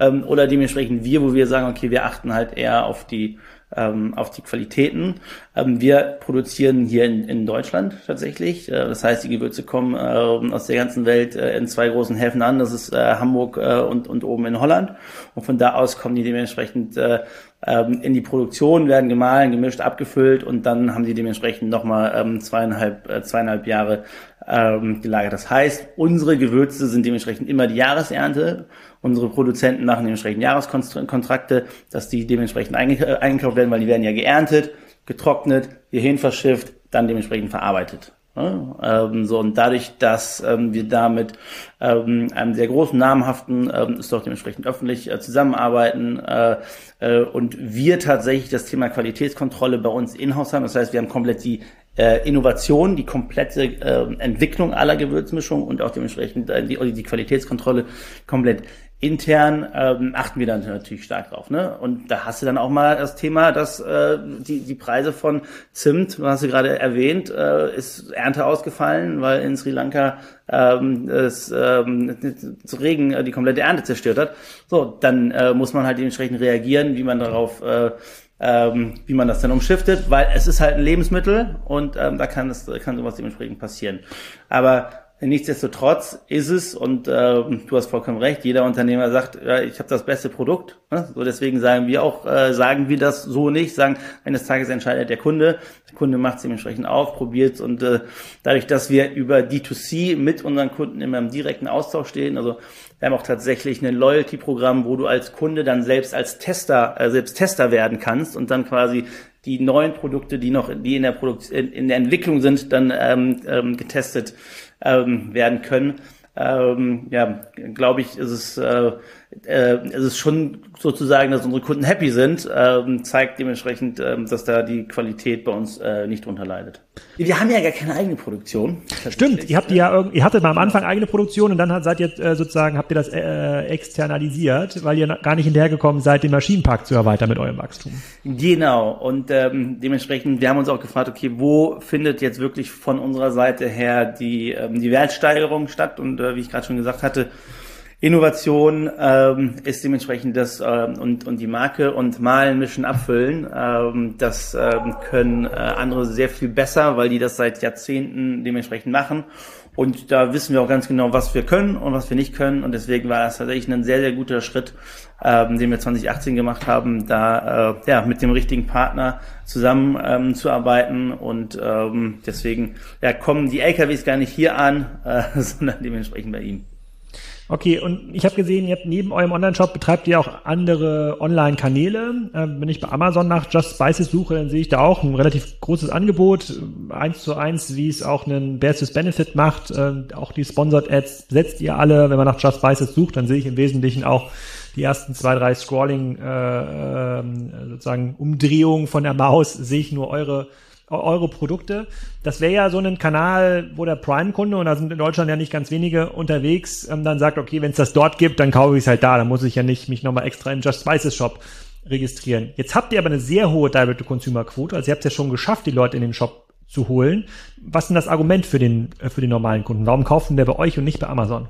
Ähm, oder dementsprechend wir, wo wir sagen, okay, wir achten halt eher auf die ähm, auf die Qualitäten. Ähm, wir produzieren hier in, in Deutschland tatsächlich. Äh, das heißt, die Gewürze kommen äh, aus der ganzen Welt äh, in zwei großen Häfen an. Das ist äh, Hamburg äh, und, und oben in Holland. Und von da aus kommen die dementsprechend äh, ähm, in die Produktion, werden gemahlen, gemischt, abgefüllt und dann haben sie dementsprechend nochmal ähm, zweieinhalb, äh, zweieinhalb Jahre ähm, gelagert. Das heißt, unsere Gewürze sind dementsprechend immer die Jahresernte. Unsere Produzenten machen dementsprechend Jahreskontrakte, dass die dementsprechend äh, eingekauft werden, weil die werden ja geerntet, getrocknet, hierhin verschifft, dann dementsprechend verarbeitet. Ja, ähm, so und dadurch, dass ähm, wir damit ähm, einem sehr großen namhaften ähm, ist doch dementsprechend öffentlich äh, zusammenarbeiten äh, äh, und wir tatsächlich das Thema Qualitätskontrolle bei uns in-house haben. Das heißt, wir haben komplett die äh, Innovation, die komplette äh, Entwicklung aller Gewürzmischungen und auch dementsprechend äh, die, die Qualitätskontrolle komplett intern ähm, achten wir dann natürlich stark drauf. Ne? Und da hast du dann auch mal das Thema, dass äh, die, die Preise von Zimt, hast du gerade erwähnt, äh, ist Ernte ausgefallen, weil in Sri Lanka ähm, es ähm, zu Regen äh, die komplette Ernte zerstört hat. So, dann äh, muss man halt dementsprechend reagieren, wie man darauf äh, ähm, wie man das dann umschiftet, weil es ist halt ein Lebensmittel und ähm, da kann es kann sowas dementsprechend passieren. Aber Nichtsdestotrotz ist es, und äh, du hast vollkommen recht, jeder Unternehmer sagt, ja, ich habe das beste Produkt. Ne? So deswegen sagen wir auch, äh, sagen wir das so nicht, sagen, eines Tages entscheidet der Kunde. Der Kunde macht es dementsprechend auf, probiert und äh, dadurch, dass wir über D2C mit unseren Kunden immer im direkten Austausch stehen, also wir haben auch tatsächlich ein Loyalty-Programm, wo du als Kunde dann selbst als Tester, äh, selbst Tester werden kannst und dann quasi die neuen Produkte, die noch, die in der Produkt, in, in der Entwicklung sind, dann ähm, ähm, getestet ähm, werden können. Ähm, ja, glaube ich, ist es, äh, äh, ist es schon sozusagen, dass unsere Kunden happy sind, ähm, zeigt dementsprechend, ähm, dass da die Qualität bei uns äh, nicht drunter leidet. Wir haben ja gar keine eigene Produktion. Stimmt, ihr habt die ja ihr hattet mal am Anfang eigene Produktion und dann hat, seid ihr äh, sozusagen, habt ihr das äh, externalisiert, weil ihr gar nicht hinterhergekommen seid, den Maschinenpark zu erweitern mit eurem Wachstum. Genau, und ähm, dementsprechend, wir haben uns auch gefragt, okay, wo findet jetzt wirklich von unserer Seite her die, ähm, die Wertsteigerung statt? Und äh, wie ich gerade schon gesagt hatte, Innovation ähm, ist dementsprechend das ähm, und, und die Marke und malen, mischen, abfüllen. Ähm, das ähm, können äh, andere sehr viel besser, weil die das seit Jahrzehnten dementsprechend machen. Und da wissen wir auch ganz genau, was wir können und was wir nicht können. Und deswegen war das tatsächlich ein sehr, sehr guter Schritt, ähm, den wir 2018 gemacht haben, da äh, ja mit dem richtigen Partner zusammen ähm, zu arbeiten. Und ähm, deswegen ja, kommen die LKWs gar nicht hier an, äh, [laughs] sondern dementsprechend bei ihm. Okay, und ich habe gesehen, ihr habt neben eurem Online-Shop betreibt ihr auch andere Online-Kanäle. Ähm, wenn ich bei Amazon nach Just Spices suche, dann sehe ich da auch ein relativ großes Angebot, eins zu eins, wie es auch einen Versus Benefit macht. Ähm, auch die Sponsored Ads setzt ihr alle. Wenn man nach Just Spices sucht, dann sehe ich im Wesentlichen auch die ersten zwei, drei Scrolling äh, äh, sozusagen Umdrehungen von der Maus, sehe ich nur eure eure Produkte. Das wäre ja so ein Kanal, wo der Prime-Kunde, und da sind in Deutschland ja nicht ganz wenige unterwegs, ähm, dann sagt, okay, wenn es das dort gibt, dann kaufe ich es halt da. Dann muss ich ja nicht mich nochmal extra im Just Spices Shop registrieren. Jetzt habt ihr aber eine sehr hohe Direct-to-Consumer-Quote. Also ihr habt es ja schon geschafft, die Leute in den Shop zu holen. Was ist denn das Argument für den, äh, für den normalen Kunden? Warum kaufen der bei euch und nicht bei Amazon?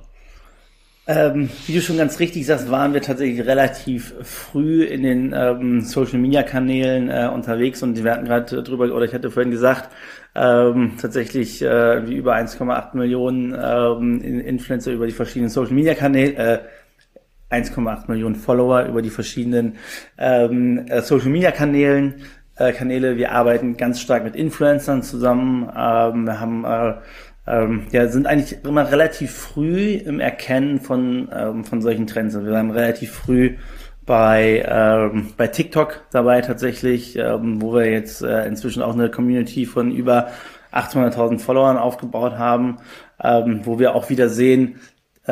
Ähm, wie du schon ganz richtig sagst, waren wir tatsächlich relativ früh in den ähm, Social Media Kanälen äh, unterwegs und wir hatten gerade drüber, oder ich hatte vorhin gesagt, ähm, tatsächlich äh, wie über 1,8 Millionen ähm, Influencer über die verschiedenen Social Media Kanäle, äh, 1,8 Millionen Follower über die verschiedenen ähm, äh, Social Media Kanälen. Äh, Kanäle. Wir arbeiten ganz stark mit Influencern zusammen. Ähm, wir haben äh, ähm, ja, sind eigentlich immer relativ früh im Erkennen von, ähm, von solchen Trends. Also wir waren relativ früh bei, ähm, bei TikTok dabei tatsächlich, ähm, wo wir jetzt äh, inzwischen auch eine Community von über 800.000 Followern aufgebaut haben, ähm, wo wir auch wieder sehen,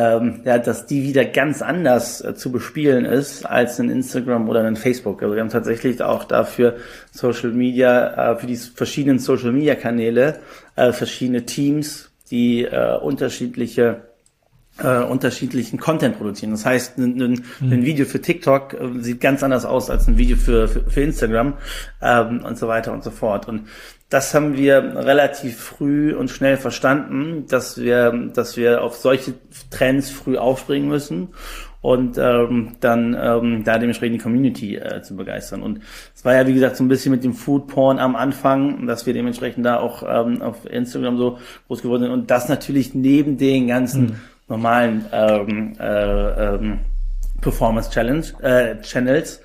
ähm, ja, dass die wieder ganz anders äh, zu bespielen ist als in Instagram oder in Facebook. Also wir haben tatsächlich auch dafür Social Media, äh, für die verschiedenen Social Media Kanäle, äh, verschiedene Teams, die äh, unterschiedliche äh, unterschiedlichen Content produzieren. Das heißt, ein, ein, mhm. ein Video für TikTok äh, sieht ganz anders aus als ein Video für, für, für Instagram ähm, und so weiter und so fort. Und das haben wir relativ früh und schnell verstanden, dass wir, dass wir auf solche Trends früh aufspringen müssen und ähm, dann ähm, da dementsprechend die Community äh, zu begeistern. Und es war ja, wie gesagt, so ein bisschen mit dem Food Porn am Anfang, dass wir dementsprechend da auch ähm, auf Instagram so groß geworden sind und das natürlich neben den ganzen mhm. normalen ähm, äh, ähm, Performance Challenge äh, Channels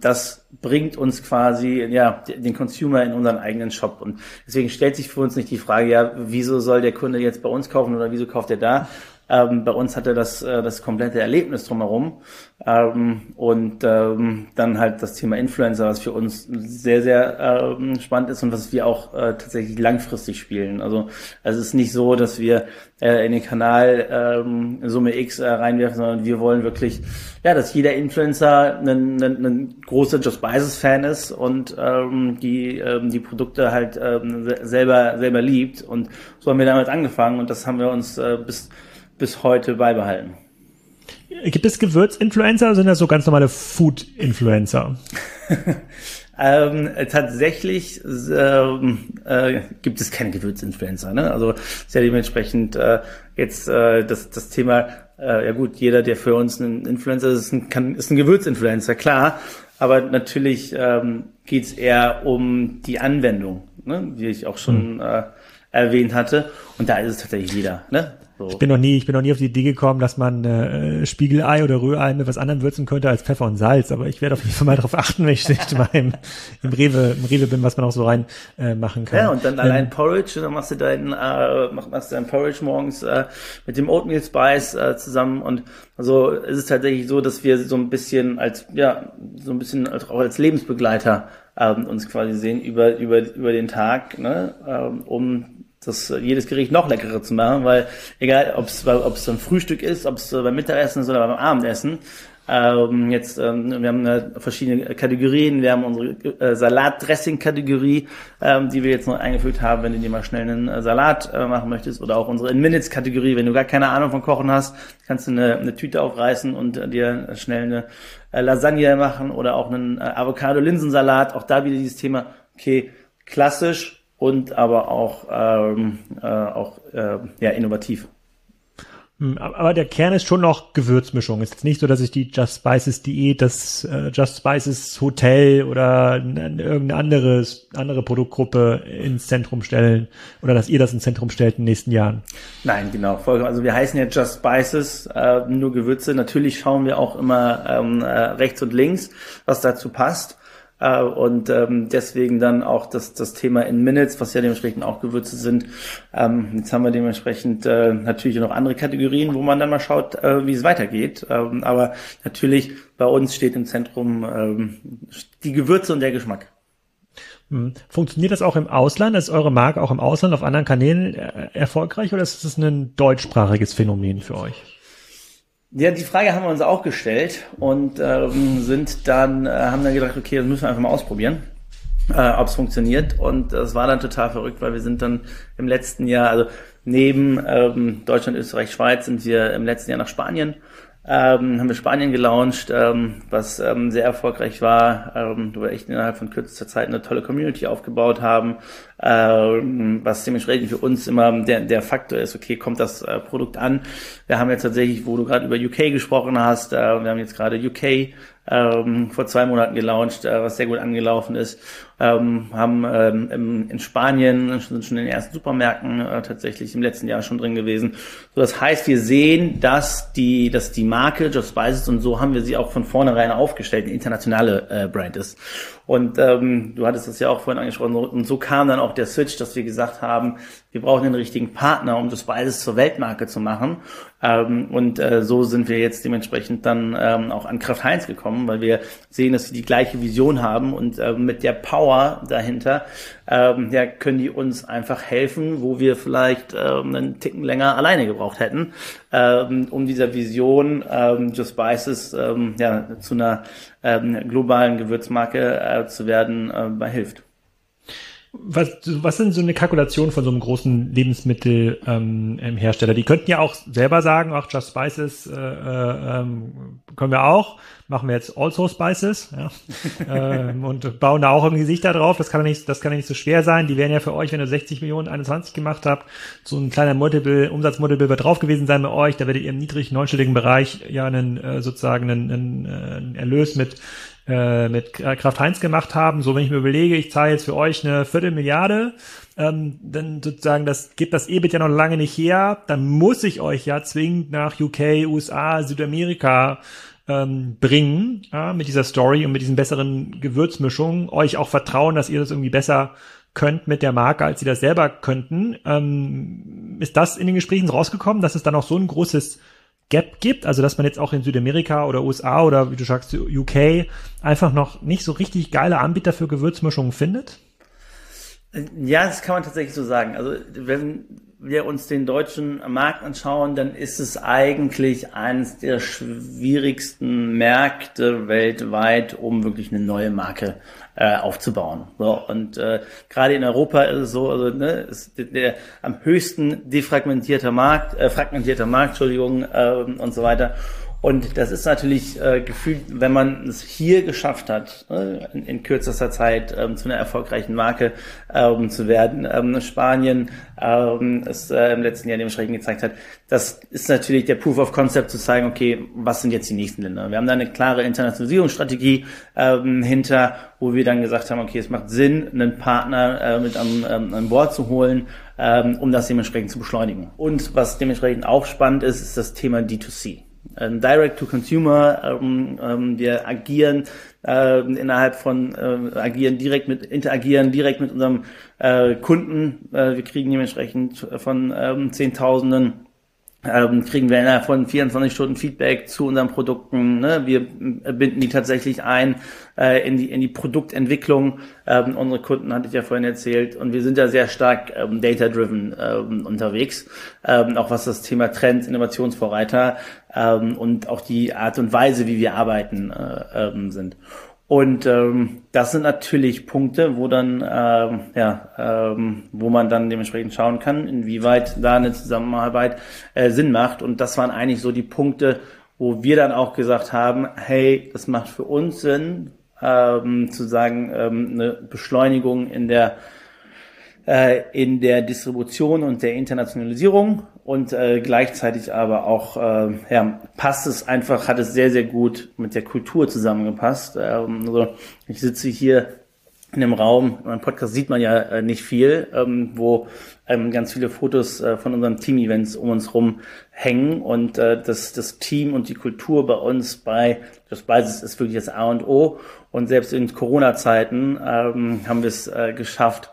das bringt uns quasi ja den Consumer in unseren eigenen Shop und deswegen stellt sich für uns nicht die Frage, ja, wieso soll der Kunde jetzt bei uns kaufen oder wieso kauft er da? Ähm, bei uns hat er das, äh, das komplette Erlebnis drumherum. Ähm, und ähm, dann halt das Thema Influencer, was für uns sehr, sehr ähm, spannend ist und was wir auch äh, tatsächlich langfristig spielen. Also, also es ist nicht so, dass wir äh, in den Kanal ähm, Summe X äh, reinwerfen, sondern wir wollen wirklich, ja, dass jeder Influencer ein, ein, ein großer Just Biases Fan ist und ähm, die ähm, die Produkte halt ähm, selber selber liebt. Und so haben wir damals angefangen und das haben wir uns äh, bis bis heute beibehalten. Gibt es Gewürzinfluencer oder sind das so ganz normale Food-Influencer? [laughs] Ähm, tatsächlich ähm, äh, gibt es keine Gewürzinfluencer. Ne? Also ist ja dementsprechend äh, jetzt äh, das, das Thema, äh, ja gut, jeder, der für uns ein Influencer ist, ist ein, kann, ist ein Gewürzinfluencer, klar. Aber natürlich ähm, geht es eher um die Anwendung, ne? wie ich auch schon hm. äh, erwähnt hatte. Und da ist es tatsächlich jeder. Ne? So. Ich bin noch nie, ich bin noch nie auf die Idee gekommen, dass man äh, Spiegelei oder Rührei mit was anderem würzen könnte als Pfeffer und Salz. Aber ich werde auf jeden Fall mal [laughs] darauf achten, wenn ich nicht [laughs] mal im, im Rewe, im Rewe bin, was man auch so rein äh, machen kann. Ja, und dann ähm, allein Porridge, dann machst du deinen, äh, machst du dein Porridge morgens äh, mit dem Oatmeal Spice äh, zusammen. Und also ist es tatsächlich so, dass wir so ein bisschen als, ja, so ein bisschen als, auch als Lebensbegleiter ähm, uns quasi sehen über, über, über den Tag, ne, ähm, um das jedes Gericht noch leckerer zu machen, weil egal, ob es ob es ein Frühstück ist, ob es beim Mittagessen ist oder beim Abendessen. Ähm, jetzt, ähm, wir haben äh, verschiedene Kategorien. Wir haben unsere äh, Salatdressing-Kategorie, ähm, die wir jetzt noch eingefügt haben, wenn du dir mal schnell einen äh, Salat äh, machen möchtest. Oder auch unsere In-Minutes-Kategorie. Wenn du gar keine Ahnung von Kochen hast, kannst du eine, eine Tüte aufreißen und äh, dir schnell eine äh, Lasagne machen oder auch einen äh, Avocado-Linsensalat. Auch da wieder dieses Thema, okay, klassisch, und aber auch, ähm, äh, auch äh, ja, innovativ. Hm, aber der Kern ist schon noch Gewürzmischung. Es ist jetzt nicht so, dass ich die Just Spices Diät, das äh, Just Spices Hotel oder irgendeine anderes, andere Produktgruppe ins Zentrum stellen oder dass ihr das ins Zentrum stellt in den nächsten Jahren. Nein, genau. Also wir heißen ja Just Spices, äh, nur Gewürze. Natürlich schauen wir auch immer ähm, äh, rechts und links, was dazu passt. Äh, und ähm, deswegen dann auch das, das Thema in Minutes, was ja dementsprechend auch Gewürze sind. Ähm, jetzt haben wir dementsprechend äh, natürlich noch andere Kategorien, wo man dann mal schaut, äh, wie es weitergeht. Ähm, aber natürlich bei uns steht im Zentrum ähm, die Gewürze und der Geschmack. Hm. Funktioniert das auch im Ausland? Ist eure Marke auch im Ausland auf anderen Kanälen äh, erfolgreich oder ist das ein deutschsprachiges Phänomen für euch? Ja, die Frage haben wir uns auch gestellt und ähm, sind dann, äh, haben dann gedacht, okay, das müssen wir einfach mal ausprobieren, äh, ob es funktioniert. Und das war dann total verrückt, weil wir sind dann im letzten Jahr, also neben ähm, Deutschland, Österreich, Schweiz, sind wir im letzten Jahr nach Spanien ähm, haben wir Spanien gelauncht, ähm, was ähm, sehr erfolgreich war, ähm, wo wir echt innerhalb von kürzester Zeit eine tolle Community aufgebaut haben, ähm, was dementsprechend für uns immer der, der Faktor ist, okay, kommt das äh, Produkt an? Wir haben jetzt tatsächlich, wo du gerade über UK gesprochen hast, äh, wir haben jetzt gerade UK ähm, vor zwei Monaten gelauncht, äh, was sehr gut angelaufen ist. Ähm, haben ähm, im, in Spanien sind schon in den ersten Supermärkten äh, tatsächlich im letzten Jahr schon drin gewesen. So, das heißt, wir sehen, dass die, dass die Marke Just Spices und so haben wir sie auch von vornherein aufgestellt, eine internationale äh, Brand ist. Und ähm, du hattest das ja auch vorhin angesprochen. Und so kam dann auch der Switch, dass wir gesagt haben, wir brauchen den richtigen Partner, um das beides zur Weltmarke zu machen. Ähm, und äh, so sind wir jetzt dementsprechend dann ähm, auch an Kraft Heinz gekommen, weil wir sehen, dass sie die gleiche Vision haben und äh, mit der Power dahinter ähm, ja, können die uns einfach helfen, wo wir vielleicht ähm, einen Ticken länger alleine gebraucht hätten, ähm, um dieser Vision ähm, Just Spices ähm, ja, zu einer ähm, globalen Gewürzmarke äh, zu werden, äh, hilft. Was, was sind so eine Kalkulation von so einem großen Lebensmittelhersteller? Ähm, die könnten ja auch selber sagen, ach, Just Spices äh, äh, ähm, können wir auch, machen wir jetzt Also Spices ja, [laughs] ähm, und bauen da auch ein Gesicht da drauf. Das kann ja nicht, das kann ja nicht so schwer sein. Die wären ja für euch, wenn ihr 60 Millionen 21 gemacht habt, so ein kleiner Multiple, Umsatzmultiple wird drauf gewesen sein bei euch. Da werdet ihr im niedrigen neunstelligen Bereich ja einen äh, sozusagen einen, einen, einen Erlös mit äh, mit Kraft Heinz gemacht haben. So, wenn ich mir überlege, ich zahle jetzt für euch eine Viertelmilliarde, ähm, dann sozusagen, das gibt das EBIT ja noch lange nicht her, dann muss ich euch ja zwingend nach UK, USA, Südamerika ähm, bringen, ja, mit dieser Story und mit diesen besseren Gewürzmischungen, euch auch vertrauen, dass ihr das irgendwie besser könnt mit der Marke, als sie das selber könnten. Ähm, ist das in den Gesprächen rausgekommen, dass es dann auch so ein großes Gap gibt, also dass man jetzt auch in Südamerika oder USA oder wie du sagst UK einfach noch nicht so richtig geile Anbieter für Gewürzmischungen findet? Ja, das kann man tatsächlich so sagen. Also wenn wir uns den deutschen Markt anschauen, dann ist es eigentlich eines der schwierigsten Märkte weltweit, um wirklich eine neue Marke äh, aufzubauen. So, und äh, gerade in Europa ist es so, also ne, ist der, der am höchsten defragmentierter Markt, äh, fragmentierter Markt, Entschuldigung, äh, und so weiter. Und das ist natürlich äh, gefühlt, wenn man es hier geschafft hat, äh, in, in, kürzester Zeit ähm, zu einer erfolgreichen Marke ähm, zu werden. Ähm, Spanien ähm, es äh, im letzten Jahr dementsprechend gezeigt hat. Das ist natürlich der Proof of Concept zu zeigen, okay, was sind jetzt die nächsten Länder? Wir haben da eine klare Internationalisierungsstrategie ähm, hinter, wo wir dann gesagt haben, okay, es macht Sinn, einen Partner äh, mit am, ähm, an Bord zu holen, ähm, um das dementsprechend zu beschleunigen. Und was dementsprechend auch spannend ist, ist das Thema D2C. Ähm, Direct to Consumer. Ähm, ähm, wir agieren äh, innerhalb von äh, agieren direkt mit interagieren direkt mit unserem äh, Kunden. Äh, wir kriegen dementsprechend von ähm, Zehntausenden ähm, kriegen wir innerhalb von 24 Stunden Feedback zu unseren Produkten. Ne? Wir binden die tatsächlich ein äh, in, die, in die Produktentwicklung. Ähm, unsere Kunden hatte ich ja vorhin erzählt und wir sind da sehr stark ähm, data-driven ähm, unterwegs, ähm, auch was das Thema Trends, Innovationsvorreiter ähm, und auch die Art und Weise, wie wir arbeiten, äh, ähm, sind. Und ähm, das sind natürlich Punkte, wo dann ähm, ja, ähm, wo man dann dementsprechend schauen kann, inwieweit da eine Zusammenarbeit äh, Sinn macht. Und das waren eigentlich so die Punkte, wo wir dann auch gesagt haben, hey, das macht für uns Sinn, ähm, zu sagen, ähm, eine Beschleunigung in der äh, in der Distribution und der Internationalisierung und äh, gleichzeitig aber auch äh, ja, passt es einfach, hat es sehr, sehr gut mit der Kultur zusammengepasst. Ähm, also ich sitze hier in einem Raum, im Podcast sieht man ja äh, nicht viel, ähm, wo ähm, ganz viele Fotos äh, von unseren Team-Events um uns rum hängen und äh, das, das Team und die Kultur bei uns bei das Basis ist wirklich das A und O und selbst in Corona-Zeiten ähm, haben wir es äh, geschafft,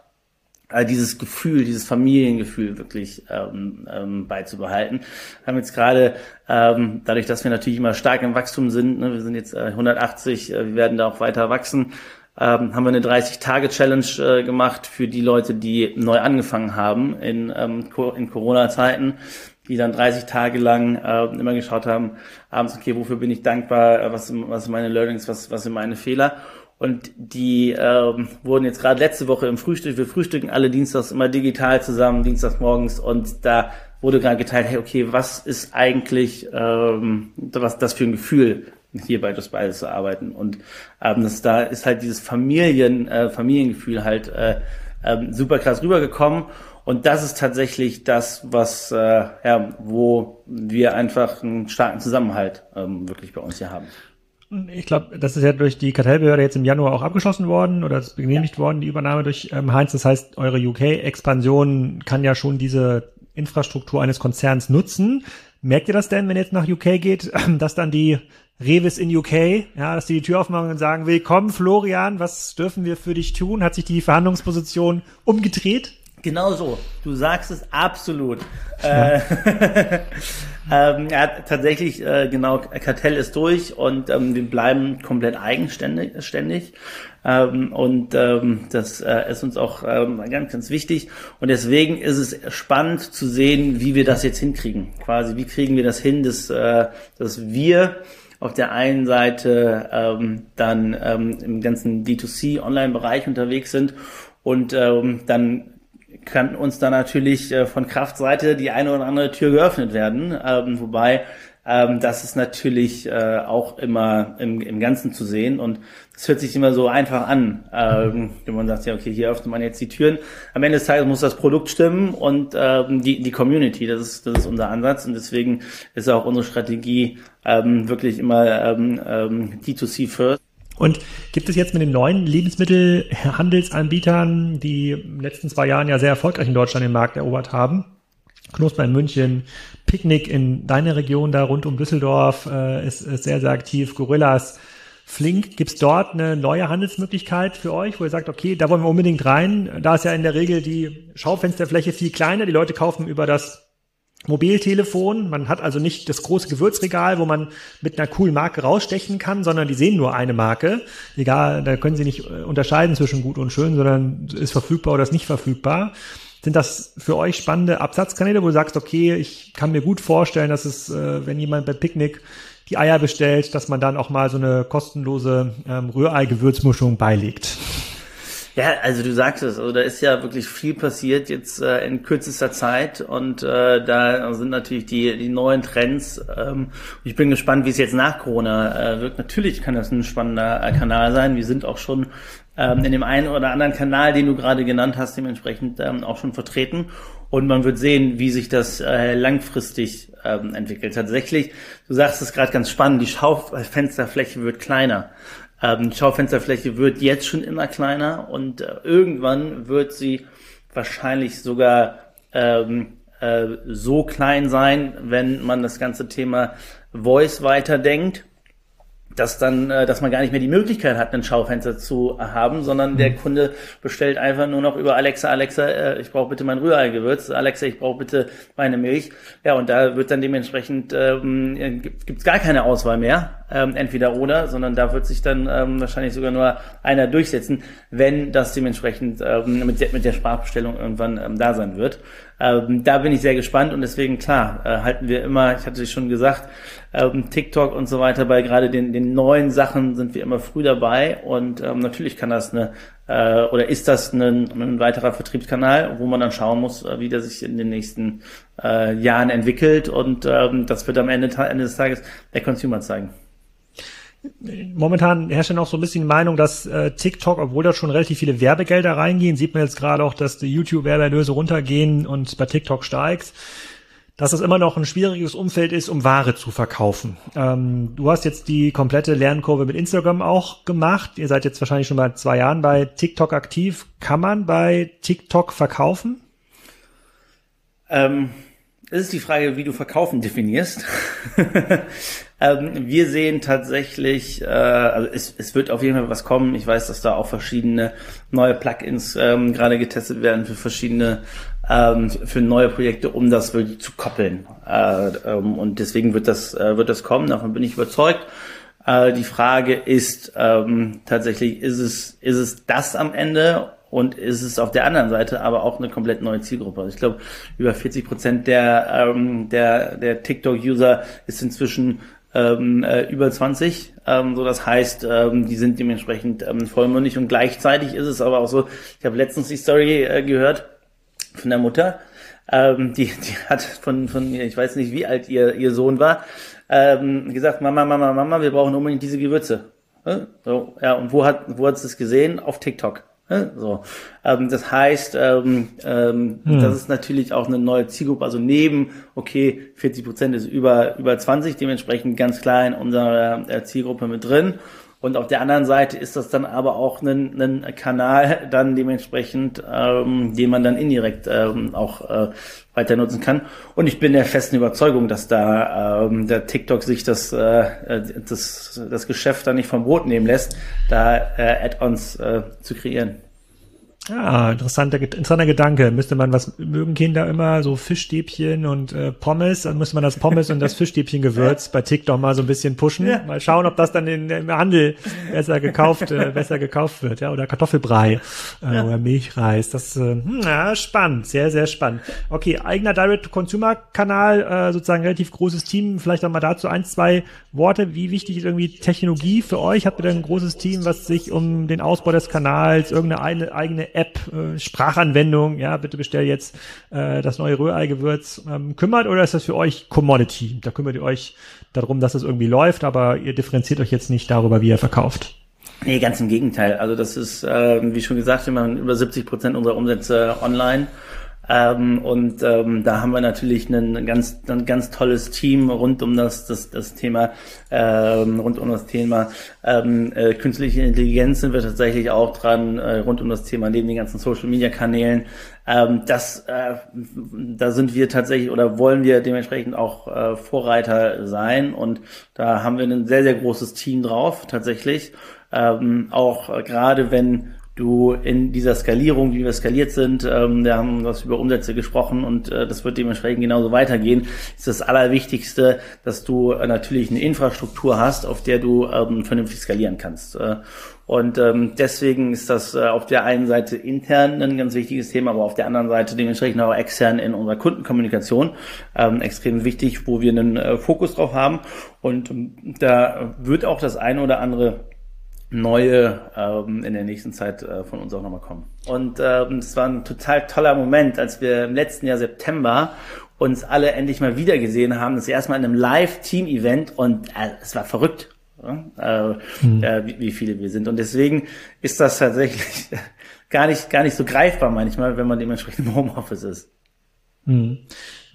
äh, dieses Gefühl, dieses Familiengefühl wirklich ähm, ähm, beizubehalten. Wir haben jetzt gerade, ähm, dadurch, dass wir natürlich immer stark im Wachstum sind, ne, wir sind jetzt äh, 180, äh, wir werden da auch weiter wachsen, ähm, haben wir eine 30-Tage-Challenge äh, gemacht für die Leute, die neu angefangen haben in, ähm, in Corona-Zeiten, die dann 30 Tage lang äh, immer geschaut haben, abends, okay, wofür bin ich dankbar, äh, was, was sind meine Learnings, was, was sind meine Fehler und die ähm, wurden jetzt gerade letzte Woche im Frühstück, wir frühstücken alle dienstags immer digital zusammen, dienstags morgens und da wurde gerade geteilt, hey, okay, was ist eigentlich, ähm, was das für ein Gefühl, hier bei Just Beides zu arbeiten. Und ähm, das, da ist halt dieses Familien, äh, Familiengefühl halt äh, äh, super krass rübergekommen. Und das ist tatsächlich das, was äh, ja, wo wir einfach einen starken Zusammenhalt ähm, wirklich bei uns hier haben. Ich glaube, das ist ja durch die Kartellbehörde jetzt im Januar auch abgeschlossen worden oder ist genehmigt ja. worden, die Übernahme durch ähm, Heinz. Das heißt, eure UK-Expansion kann ja schon diese Infrastruktur eines Konzerns nutzen. Merkt ihr das denn, wenn ihr jetzt nach UK geht, dass dann die Revis in UK, ja, dass die die Tür aufmachen und sagen, willkommen Florian, was dürfen wir für dich tun? Hat sich die Verhandlungsposition umgedreht? Genau so. Du sagst es absolut. Ja. Äh, [laughs] ähm, ja, tatsächlich, äh, genau, Kartell ist durch und ähm, wir bleiben komplett eigenständig. Ständig. Ähm, und ähm, das äh, ist uns auch ähm, ganz, ganz wichtig. Und deswegen ist es spannend zu sehen, wie wir das jetzt hinkriegen. Quasi, wie kriegen wir das hin, dass, äh, dass wir auf der einen Seite ähm, dann ähm, im ganzen D2C-Online-Bereich unterwegs sind und ähm, dann kann uns da natürlich äh, von Kraftseite die eine oder andere Tür geöffnet werden. Ähm, wobei ähm, das ist natürlich äh, auch immer im, im Ganzen zu sehen und das hört sich immer so einfach an, ähm, wenn man sagt, ja, okay, hier öffnet man jetzt die Türen. Am Ende des Tages muss das Produkt stimmen und ähm, die, die Community, das ist, das ist unser Ansatz und deswegen ist auch unsere Strategie ähm, wirklich immer ähm, ähm, D2C first. Und gibt es jetzt mit den neuen Lebensmittelhandelsanbietern, die in den letzten zwei Jahren ja sehr erfolgreich in Deutschland den Markt erobert haben, Knusper in München, Picknick in deiner Region da rund um Düsseldorf äh, ist, ist sehr, sehr aktiv, Gorillas, Flink, gibt's dort eine neue Handelsmöglichkeit für euch, wo ihr sagt, okay, da wollen wir unbedingt rein. Da ist ja in der Regel die Schaufensterfläche viel kleiner, die Leute kaufen über das Mobiltelefon. Man hat also nicht das große Gewürzregal, wo man mit einer coolen Marke rausstechen kann, sondern die sehen nur eine Marke. Egal, da können sie nicht äh, unterscheiden zwischen gut und schön, sondern ist verfügbar oder ist nicht verfügbar. Sind das für euch spannende Absatzkanäle, wo du sagst, okay, ich kann mir gut vorstellen, dass es, äh, wenn jemand bei Picknick die Eier bestellt, dass man dann auch mal so eine kostenlose ähm, Rührei-Gewürzmischung beilegt? Ja, also du sagst es, also da ist ja wirklich viel passiert jetzt äh, in kürzester Zeit und äh, da sind natürlich die, die neuen Trends. Ähm, ich bin gespannt, wie es jetzt nach Corona äh, wirkt. Natürlich kann das ein spannender äh, Kanal sein. Wir sind auch schon ähm, in dem einen oder anderen Kanal, den du gerade genannt hast, dementsprechend ähm, auch schon vertreten. Und man wird sehen, wie sich das äh, langfristig ähm, entwickelt. Tatsächlich, du sagst es gerade ganz spannend, die Schaufensterfläche wird kleiner. Ähm, Schaufensterfläche wird jetzt schon immer kleiner und äh, irgendwann wird sie wahrscheinlich sogar ähm, äh, so klein sein, wenn man das ganze Thema Voice weiterdenkt dass dann, äh, dass man gar nicht mehr die Möglichkeit hat, ein Schaufenster zu haben, sondern mhm. der Kunde bestellt einfach nur noch über Alexa, Alexa, äh, ich brauche bitte mein Rührei-Gewürz, Alexa, ich brauche bitte meine Milch. Ja, und da wird dann dementsprechend ähm, gibt es gar keine Auswahl mehr, ähm, entweder oder, sondern da wird sich dann ähm, wahrscheinlich sogar nur einer durchsetzen, wenn das dementsprechend ähm, mit, der, mit der Sprachbestellung irgendwann ähm, da sein wird. Ähm, da bin ich sehr gespannt und deswegen, klar, äh, halten wir immer, ich hatte es schon gesagt, ähm, TikTok und so weiter, bei gerade den, den neuen Sachen sind wir immer früh dabei und ähm, natürlich kann das eine äh, oder ist das ein, ein weiterer Vertriebskanal, wo man dann schauen muss, äh, wie der sich in den nächsten äh, Jahren entwickelt und ähm, das wird am Ende, Ende des Tages der Consumer zeigen. Momentan herrscht ja noch so ein bisschen die Meinung, dass äh, TikTok, obwohl da schon relativ viele Werbegelder reingehen, sieht man jetzt gerade auch, dass die YouTube-Werbeerlöse runtergehen und bei TikTok steigt, dass es immer noch ein schwieriges Umfeld ist, um Ware zu verkaufen. Ähm, du hast jetzt die komplette Lernkurve mit Instagram auch gemacht. Ihr seid jetzt wahrscheinlich schon bei zwei Jahren bei TikTok aktiv. Kann man bei TikTok verkaufen? Ähm, es ist die Frage, wie du verkaufen definierst. [laughs] Ähm, wir sehen tatsächlich, äh, also es, es wird auf jeden Fall was kommen. Ich weiß, dass da auch verschiedene neue Plugins ähm, gerade getestet werden für verschiedene ähm, für neue Projekte, um das wirklich zu koppeln. Äh, ähm, und deswegen wird das äh, wird das kommen. Davon bin ich überzeugt. Äh, die Frage ist ähm, tatsächlich, ist es ist es das am Ende und ist es auf der anderen Seite aber auch eine komplett neue Zielgruppe. Also ich glaube, über 40 Prozent der, ähm, der, der TikTok-User ist inzwischen ähm, äh, über 20. Ähm, so das heißt, ähm, die sind dementsprechend ähm, vollmündig und gleichzeitig ist es aber auch so, ich habe letztens die Story äh, gehört von der Mutter, ähm, die, die hat von, von, ich weiß nicht, wie alt ihr, ihr Sohn war, ähm, gesagt, Mama, Mama, Mama, wir brauchen unbedingt diese Gewürze. So, ja, und wo hat, wo hat es gesehen? Auf TikTok. So, ähm, das heißt, ähm, ähm, hm. das ist natürlich auch eine neue Zielgruppe. Also neben, okay, 40 Prozent ist über über 20, dementsprechend ganz klar in unserer äh, Zielgruppe mit drin. Und auf der anderen Seite ist das dann aber auch ein, ein Kanal dann dementsprechend, ähm, den man dann indirekt ähm, auch äh, weiter nutzen kann. Und ich bin der festen Überzeugung, dass da ähm, der TikTok sich das, äh, das, das Geschäft da nicht vom Brot nehmen lässt, da äh, Add-ons äh, zu kreieren. Ja, interessanter, interessanter Gedanke. Müsste man, was mögen Kinder immer, so Fischstäbchen und äh, Pommes, dann müsste man das Pommes und das [laughs] Fischstäbchen-Gewürz bei TikTok mal so ein bisschen pushen. Ja. Mal schauen, ob das dann in, im Handel besser gekauft, äh, besser gekauft wird, ja, oder Kartoffelbrei äh, ja. oder Milchreis. Das, äh, hm, ja, spannend, sehr, sehr spannend. Okay, eigener Direct-to-Consumer-Kanal, äh, sozusagen relativ großes Team. Vielleicht auch mal dazu ein, zwei Worte. Wie wichtig ist irgendwie Technologie für euch? Habt ihr da ein großes Team, was sich um den Ausbau des Kanals, irgendeine eigene App, äh, Sprachanwendung, ja, bitte bestell jetzt äh, das neue Rührei-Gewürz, ähm, kümmert oder ist das für euch Commodity? Da kümmert ihr euch darum, dass es irgendwie läuft, aber ihr differenziert euch jetzt nicht darüber, wie ihr verkauft. Nee, ganz im Gegenteil. Also das ist, äh, wie schon gesagt, wir machen über 70 Prozent unserer Umsätze online. Ähm, und ähm, da haben wir natürlich ein ganz, ein ganz tolles Team rund um das, das, das Thema, ähm, rund um das Thema ähm, äh, künstliche Intelligenz sind wir tatsächlich auch dran, äh, rund um das Thema neben den ganzen Social Media Kanälen. Ähm, das, äh, da sind wir tatsächlich oder wollen wir dementsprechend auch äh, Vorreiter sein und da haben wir ein sehr, sehr großes Team drauf tatsächlich. Ähm, auch äh, gerade wenn du in dieser Skalierung, wie wir skaliert sind, ähm, wir haben was über Umsätze gesprochen und äh, das wird dementsprechend genauso weitergehen, ist das Allerwichtigste, dass du äh, natürlich eine Infrastruktur hast, auf der du ähm, vernünftig skalieren kannst. Äh, und ähm, deswegen ist das äh, auf der einen Seite intern ein ganz wichtiges Thema, aber auf der anderen Seite dementsprechend auch extern in unserer Kundenkommunikation ähm, extrem wichtig, wo wir einen äh, Fokus drauf haben. Und ähm, da wird auch das eine oder andere neue ähm, in der nächsten Zeit äh, von uns auch nochmal kommen. Und ähm, es war ein total toller Moment, als wir im letzten Jahr September uns alle endlich mal wiedergesehen haben. Das erste Mal in einem Live-Team-Event und äh, es war verrückt, äh, mhm. äh, wie, wie viele wir sind. Und deswegen ist das tatsächlich [laughs] gar nicht, gar nicht so greifbar manchmal, wenn man dementsprechend im Homeoffice ist. Mhm.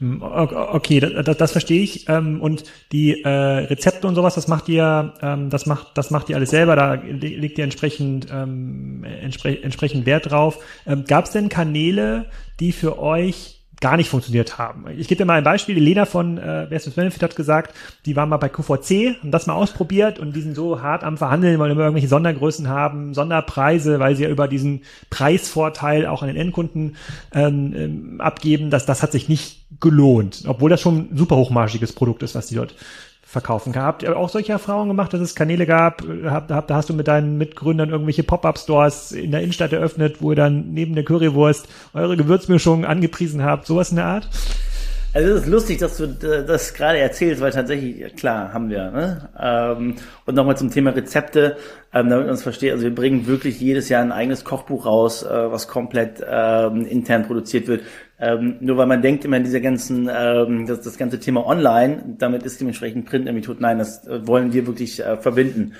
Okay, das, das verstehe ich. Ähm, und die äh, Rezepte und sowas, das macht ihr, ähm, das macht, das macht ihr alles selber. Da legt ihr entsprechend ähm, entspre entsprechend Wert drauf. Gab es denn Kanäle, die für euch gar nicht funktioniert haben. Ich gebe dir mal ein Beispiel. Die Lena von äh, Best Benefit hat gesagt, die waren mal bei QVC, haben das mal ausprobiert und die sind so hart am Verhandeln, weil immer irgendwelche Sondergrößen haben, Sonderpreise, weil sie ja über diesen Preisvorteil auch an den Endkunden ähm, ähm, abgeben. Das, das hat sich nicht gelohnt, obwohl das schon ein super hochmarschiges Produkt ist, was die dort verkaufen kann. Habt ihr auch solche Erfahrungen gemacht, dass es Kanäle gab? Hab, hab, da hast du mit deinen Mitgründern irgendwelche Pop-up-Stores in der Innenstadt eröffnet, wo ihr dann neben der Currywurst eure Gewürzmischung angepriesen habt, sowas in der Art? Also es ist lustig, dass du das gerade erzählst, weil tatsächlich, klar, haben wir. Ne? Ähm, und nochmal zum Thema Rezepte, ähm, damit man uns versteht, also wir bringen wirklich jedes Jahr ein eigenes Kochbuch raus, äh, was komplett ähm, intern produziert wird. Ähm, nur weil man denkt immer in dieser ganzen, ähm, das, das ganze Thema online, damit ist dementsprechend Print irgendwie tot. Nein, das äh, wollen wir wirklich äh, verbinden.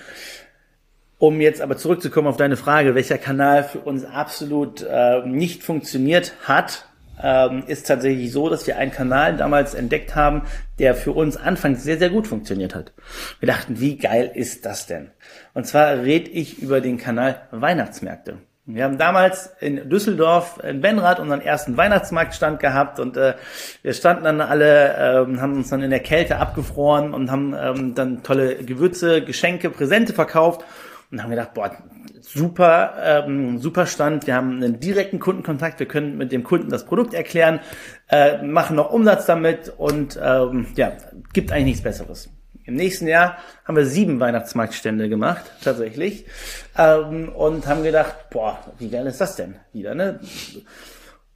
Um jetzt aber zurückzukommen auf deine Frage, welcher Kanal für uns absolut äh, nicht funktioniert hat, ähm, ist tatsächlich so, dass wir einen Kanal damals entdeckt haben, der für uns anfangs sehr, sehr gut funktioniert hat. Wir dachten, wie geil ist das denn? Und zwar rede ich über den Kanal Weihnachtsmärkte. Wir haben damals in Düsseldorf in Benrath unseren ersten Weihnachtsmarktstand gehabt und äh, wir standen dann alle, ähm, haben uns dann in der Kälte abgefroren und haben ähm, dann tolle Gewürze, Geschenke, Präsente verkauft und haben gedacht, boah, super, ähm, super Stand. Wir haben einen direkten Kundenkontakt. Wir können mit dem Kunden das Produkt erklären, äh, machen noch Umsatz damit und ähm, ja, gibt eigentlich nichts Besseres. Im nächsten Jahr haben wir sieben Weihnachtsmarktstände gemacht, tatsächlich, ähm, und haben gedacht, boah, wie geil ist das denn wieder, ne?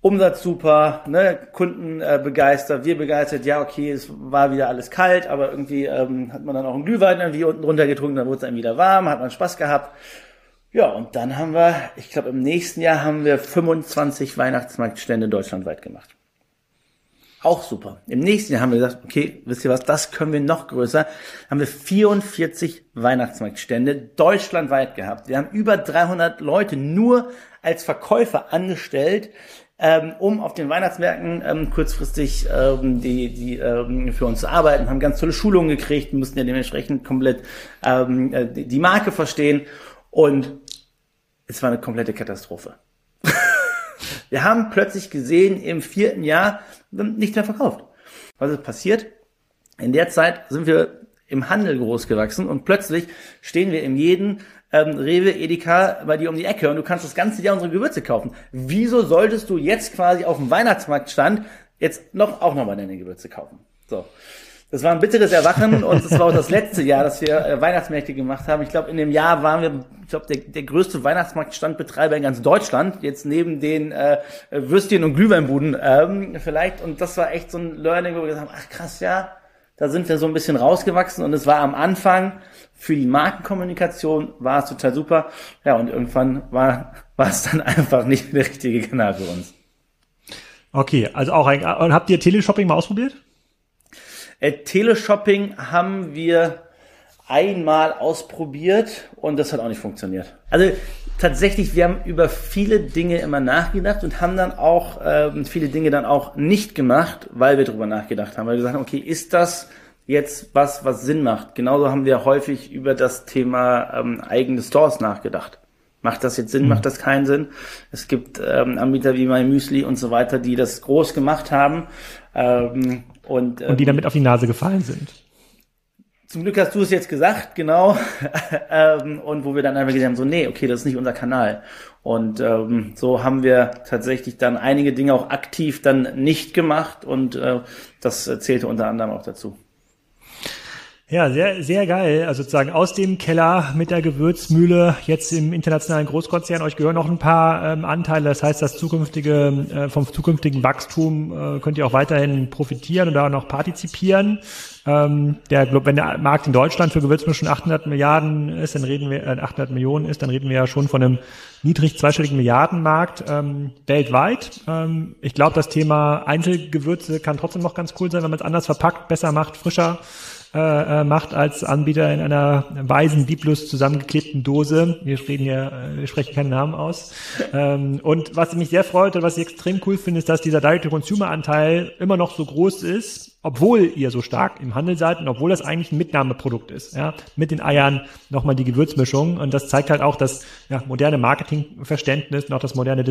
Umsatz super, ne, Kunden äh, begeistert, wir begeistert, ja, okay, es war wieder alles kalt, aber irgendwie ähm, hat man dann auch einen Glühwein irgendwie unten drunter getrunken, dann wurde es dann wieder warm, hat man Spaß gehabt. Ja, und dann haben wir, ich glaube, im nächsten Jahr haben wir 25 Weihnachtsmarktstände deutschlandweit gemacht. Auch super. Im nächsten Jahr haben wir gesagt, okay, wisst ihr was, das können wir noch größer. Haben wir 44 Weihnachtsmarktstände deutschlandweit gehabt. Wir haben über 300 Leute nur als Verkäufer angestellt, ähm, um auf den Weihnachtsmärkten ähm, kurzfristig ähm, die, die ähm, für uns zu arbeiten, haben ganz tolle Schulungen gekriegt, mussten ja dementsprechend komplett ähm, äh, die Marke verstehen und es war eine komplette Katastrophe. [laughs] Wir haben plötzlich gesehen, im vierten Jahr nicht mehr verkauft. Was ist passiert? In der Zeit sind wir im Handel groß gewachsen und plötzlich stehen wir in jedem ähm, Rewe, Edeka bei dir um die Ecke und du kannst das ganze Jahr unsere Gewürze kaufen. Wieso solltest du jetzt quasi auf dem Weihnachtsmarktstand jetzt noch auch nochmal deine Gewürze kaufen? So. Das war ein bitteres Erwachen und es war auch das letzte Jahr, dass wir äh, Weihnachtsmärkte gemacht haben. Ich glaube, in dem Jahr waren wir, ich glaube, der, der größte Weihnachtsmarktstandbetreiber in ganz Deutschland, jetzt neben den äh, Würstchen und Glühweinbuden ähm, vielleicht. Und das war echt so ein Learning, wo wir gesagt haben, ach krass, ja, da sind wir so ein bisschen rausgewachsen und es war am Anfang für die Markenkommunikation war es total super. Ja, und irgendwann war, war es dann einfach nicht der richtige Kanal für uns. Okay, also auch ein, und habt ihr Teleshopping mal ausprobiert? Äh, Teleshopping haben wir einmal ausprobiert und das hat auch nicht funktioniert. Also tatsächlich, wir haben über viele Dinge immer nachgedacht und haben dann auch ähm, viele Dinge dann auch nicht gemacht, weil wir darüber nachgedacht haben. Weil wir gesagt haben, okay, ist das jetzt was, was Sinn macht? Genauso haben wir häufig über das Thema ähm, eigene Stores nachgedacht. Macht das jetzt Sinn? Mhm. Macht das keinen Sinn? Es gibt ähm, Anbieter wie MyMüsli und so weiter, die das groß gemacht haben. Ähm, und, ähm, und die ähm, damit auf die Nase gefallen sind. Zum Glück hast du es jetzt gesagt, genau. [laughs] ähm, und wo wir dann einfach gesagt haben, so, nee, okay, das ist nicht unser Kanal. Und ähm, so haben wir tatsächlich dann einige Dinge auch aktiv dann nicht gemacht und äh, das zählte unter anderem auch dazu. Ja, sehr, sehr geil. Also sozusagen aus dem Keller mit der Gewürzmühle jetzt im internationalen Großkonzern. Euch gehören noch ein paar ähm, Anteile. Das heißt, das zukünftige, äh, vom zukünftigen Wachstum äh, könnt ihr auch weiterhin profitieren und da noch partizipieren. Ähm, der, wenn der Markt in Deutschland für Gewürzmischen 800 Milliarden ist, dann reden wir, äh, 800 Millionen ist, dann reden wir ja schon von einem niedrig zweistelligen Milliardenmarkt ähm, weltweit. Ähm, ich glaube, das Thema Einzelgewürze kann trotzdem noch ganz cool sein, wenn man es anders verpackt, besser macht, frischer äh, äh, macht als Anbieter in einer weißen Biblos zusammengeklebten Dose. Wir reden hier, äh, wir sprechen keinen Namen aus. Ähm, und was mich sehr freut und was ich extrem cool finde, ist, dass dieser Direct-to-Consumer-Anteil immer noch so groß ist obwohl ihr so stark im Handel seid und obwohl das eigentlich ein Mitnahmeprodukt ist, ja, mit den Eiern nochmal die Gewürzmischung und das zeigt halt auch das ja, moderne Marketingverständnis und auch das moderne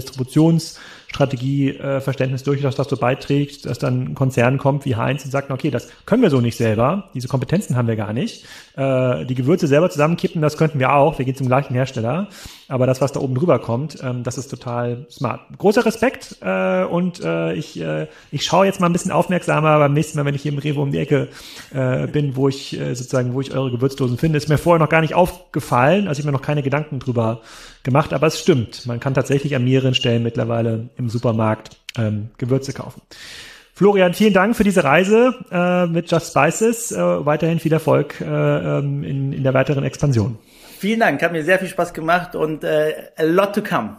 Distributionsstrategieverständnis äh, durchaus dazu beiträgt, dass dann ein Konzern kommt wie Heinz und sagt, okay, das können wir so nicht selber, diese Kompetenzen haben wir gar nicht, äh, die Gewürze selber zusammenkippen, das könnten wir auch, wir gehen zum gleichen Hersteller, aber das, was da oben drüber kommt, ähm, das ist total smart. Großer Respekt äh, und äh, ich, äh, ich schaue jetzt mal ein bisschen aufmerksamer beim nächsten Mal, wenn ich hier im Rewe um die Ecke äh, bin, wo ich äh, sozusagen, wo ich eure Gewürzdosen finde. Ist mir vorher noch gar nicht aufgefallen, also ich mir noch keine Gedanken drüber gemacht, aber es stimmt. Man kann tatsächlich an mehreren Stellen mittlerweile im Supermarkt ähm, Gewürze kaufen. Florian, vielen Dank für diese Reise äh, mit Just Spices. Äh, weiterhin viel Erfolg äh, ähm, in, in der weiteren Expansion. Vielen Dank, hat mir sehr viel Spaß gemacht und äh, a lot to come.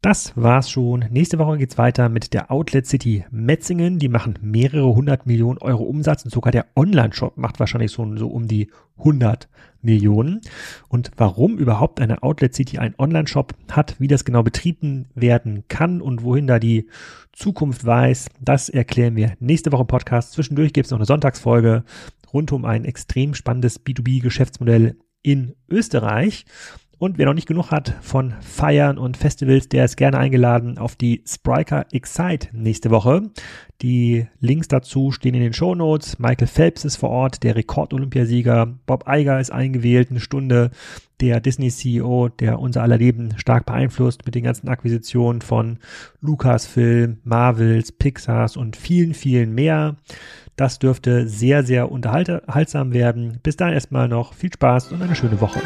Das war's schon. Nächste Woche geht's weiter mit der Outlet City Metzingen. Die machen mehrere hundert Millionen Euro Umsatz und sogar der Online-Shop macht wahrscheinlich so, so um die 100 Millionen. Und warum überhaupt eine Outlet City ein Online-Shop hat, wie das genau betrieben werden kann und wohin da die Zukunft weiß, das erklären wir nächste Woche im Podcast. Zwischendurch gibt's noch eine Sonntagsfolge rund um ein extrem spannendes B2B-Geschäftsmodell in Österreich. Und wer noch nicht genug hat von Feiern und Festivals, der ist gerne eingeladen auf die Spriker Excite nächste Woche. Die Links dazu stehen in den Show Notes. Michael Phelps ist vor Ort, der Rekord-Olympiasieger. Bob Iger ist eingewählt, eine Stunde. Der Disney-CEO, der unser aller Leben stark beeinflusst mit den ganzen Akquisitionen von Lucasfilm, Marvels, Pixars und vielen, vielen mehr. Das dürfte sehr, sehr unterhaltsam werden. Bis dahin erstmal noch viel Spaß und eine schöne Woche.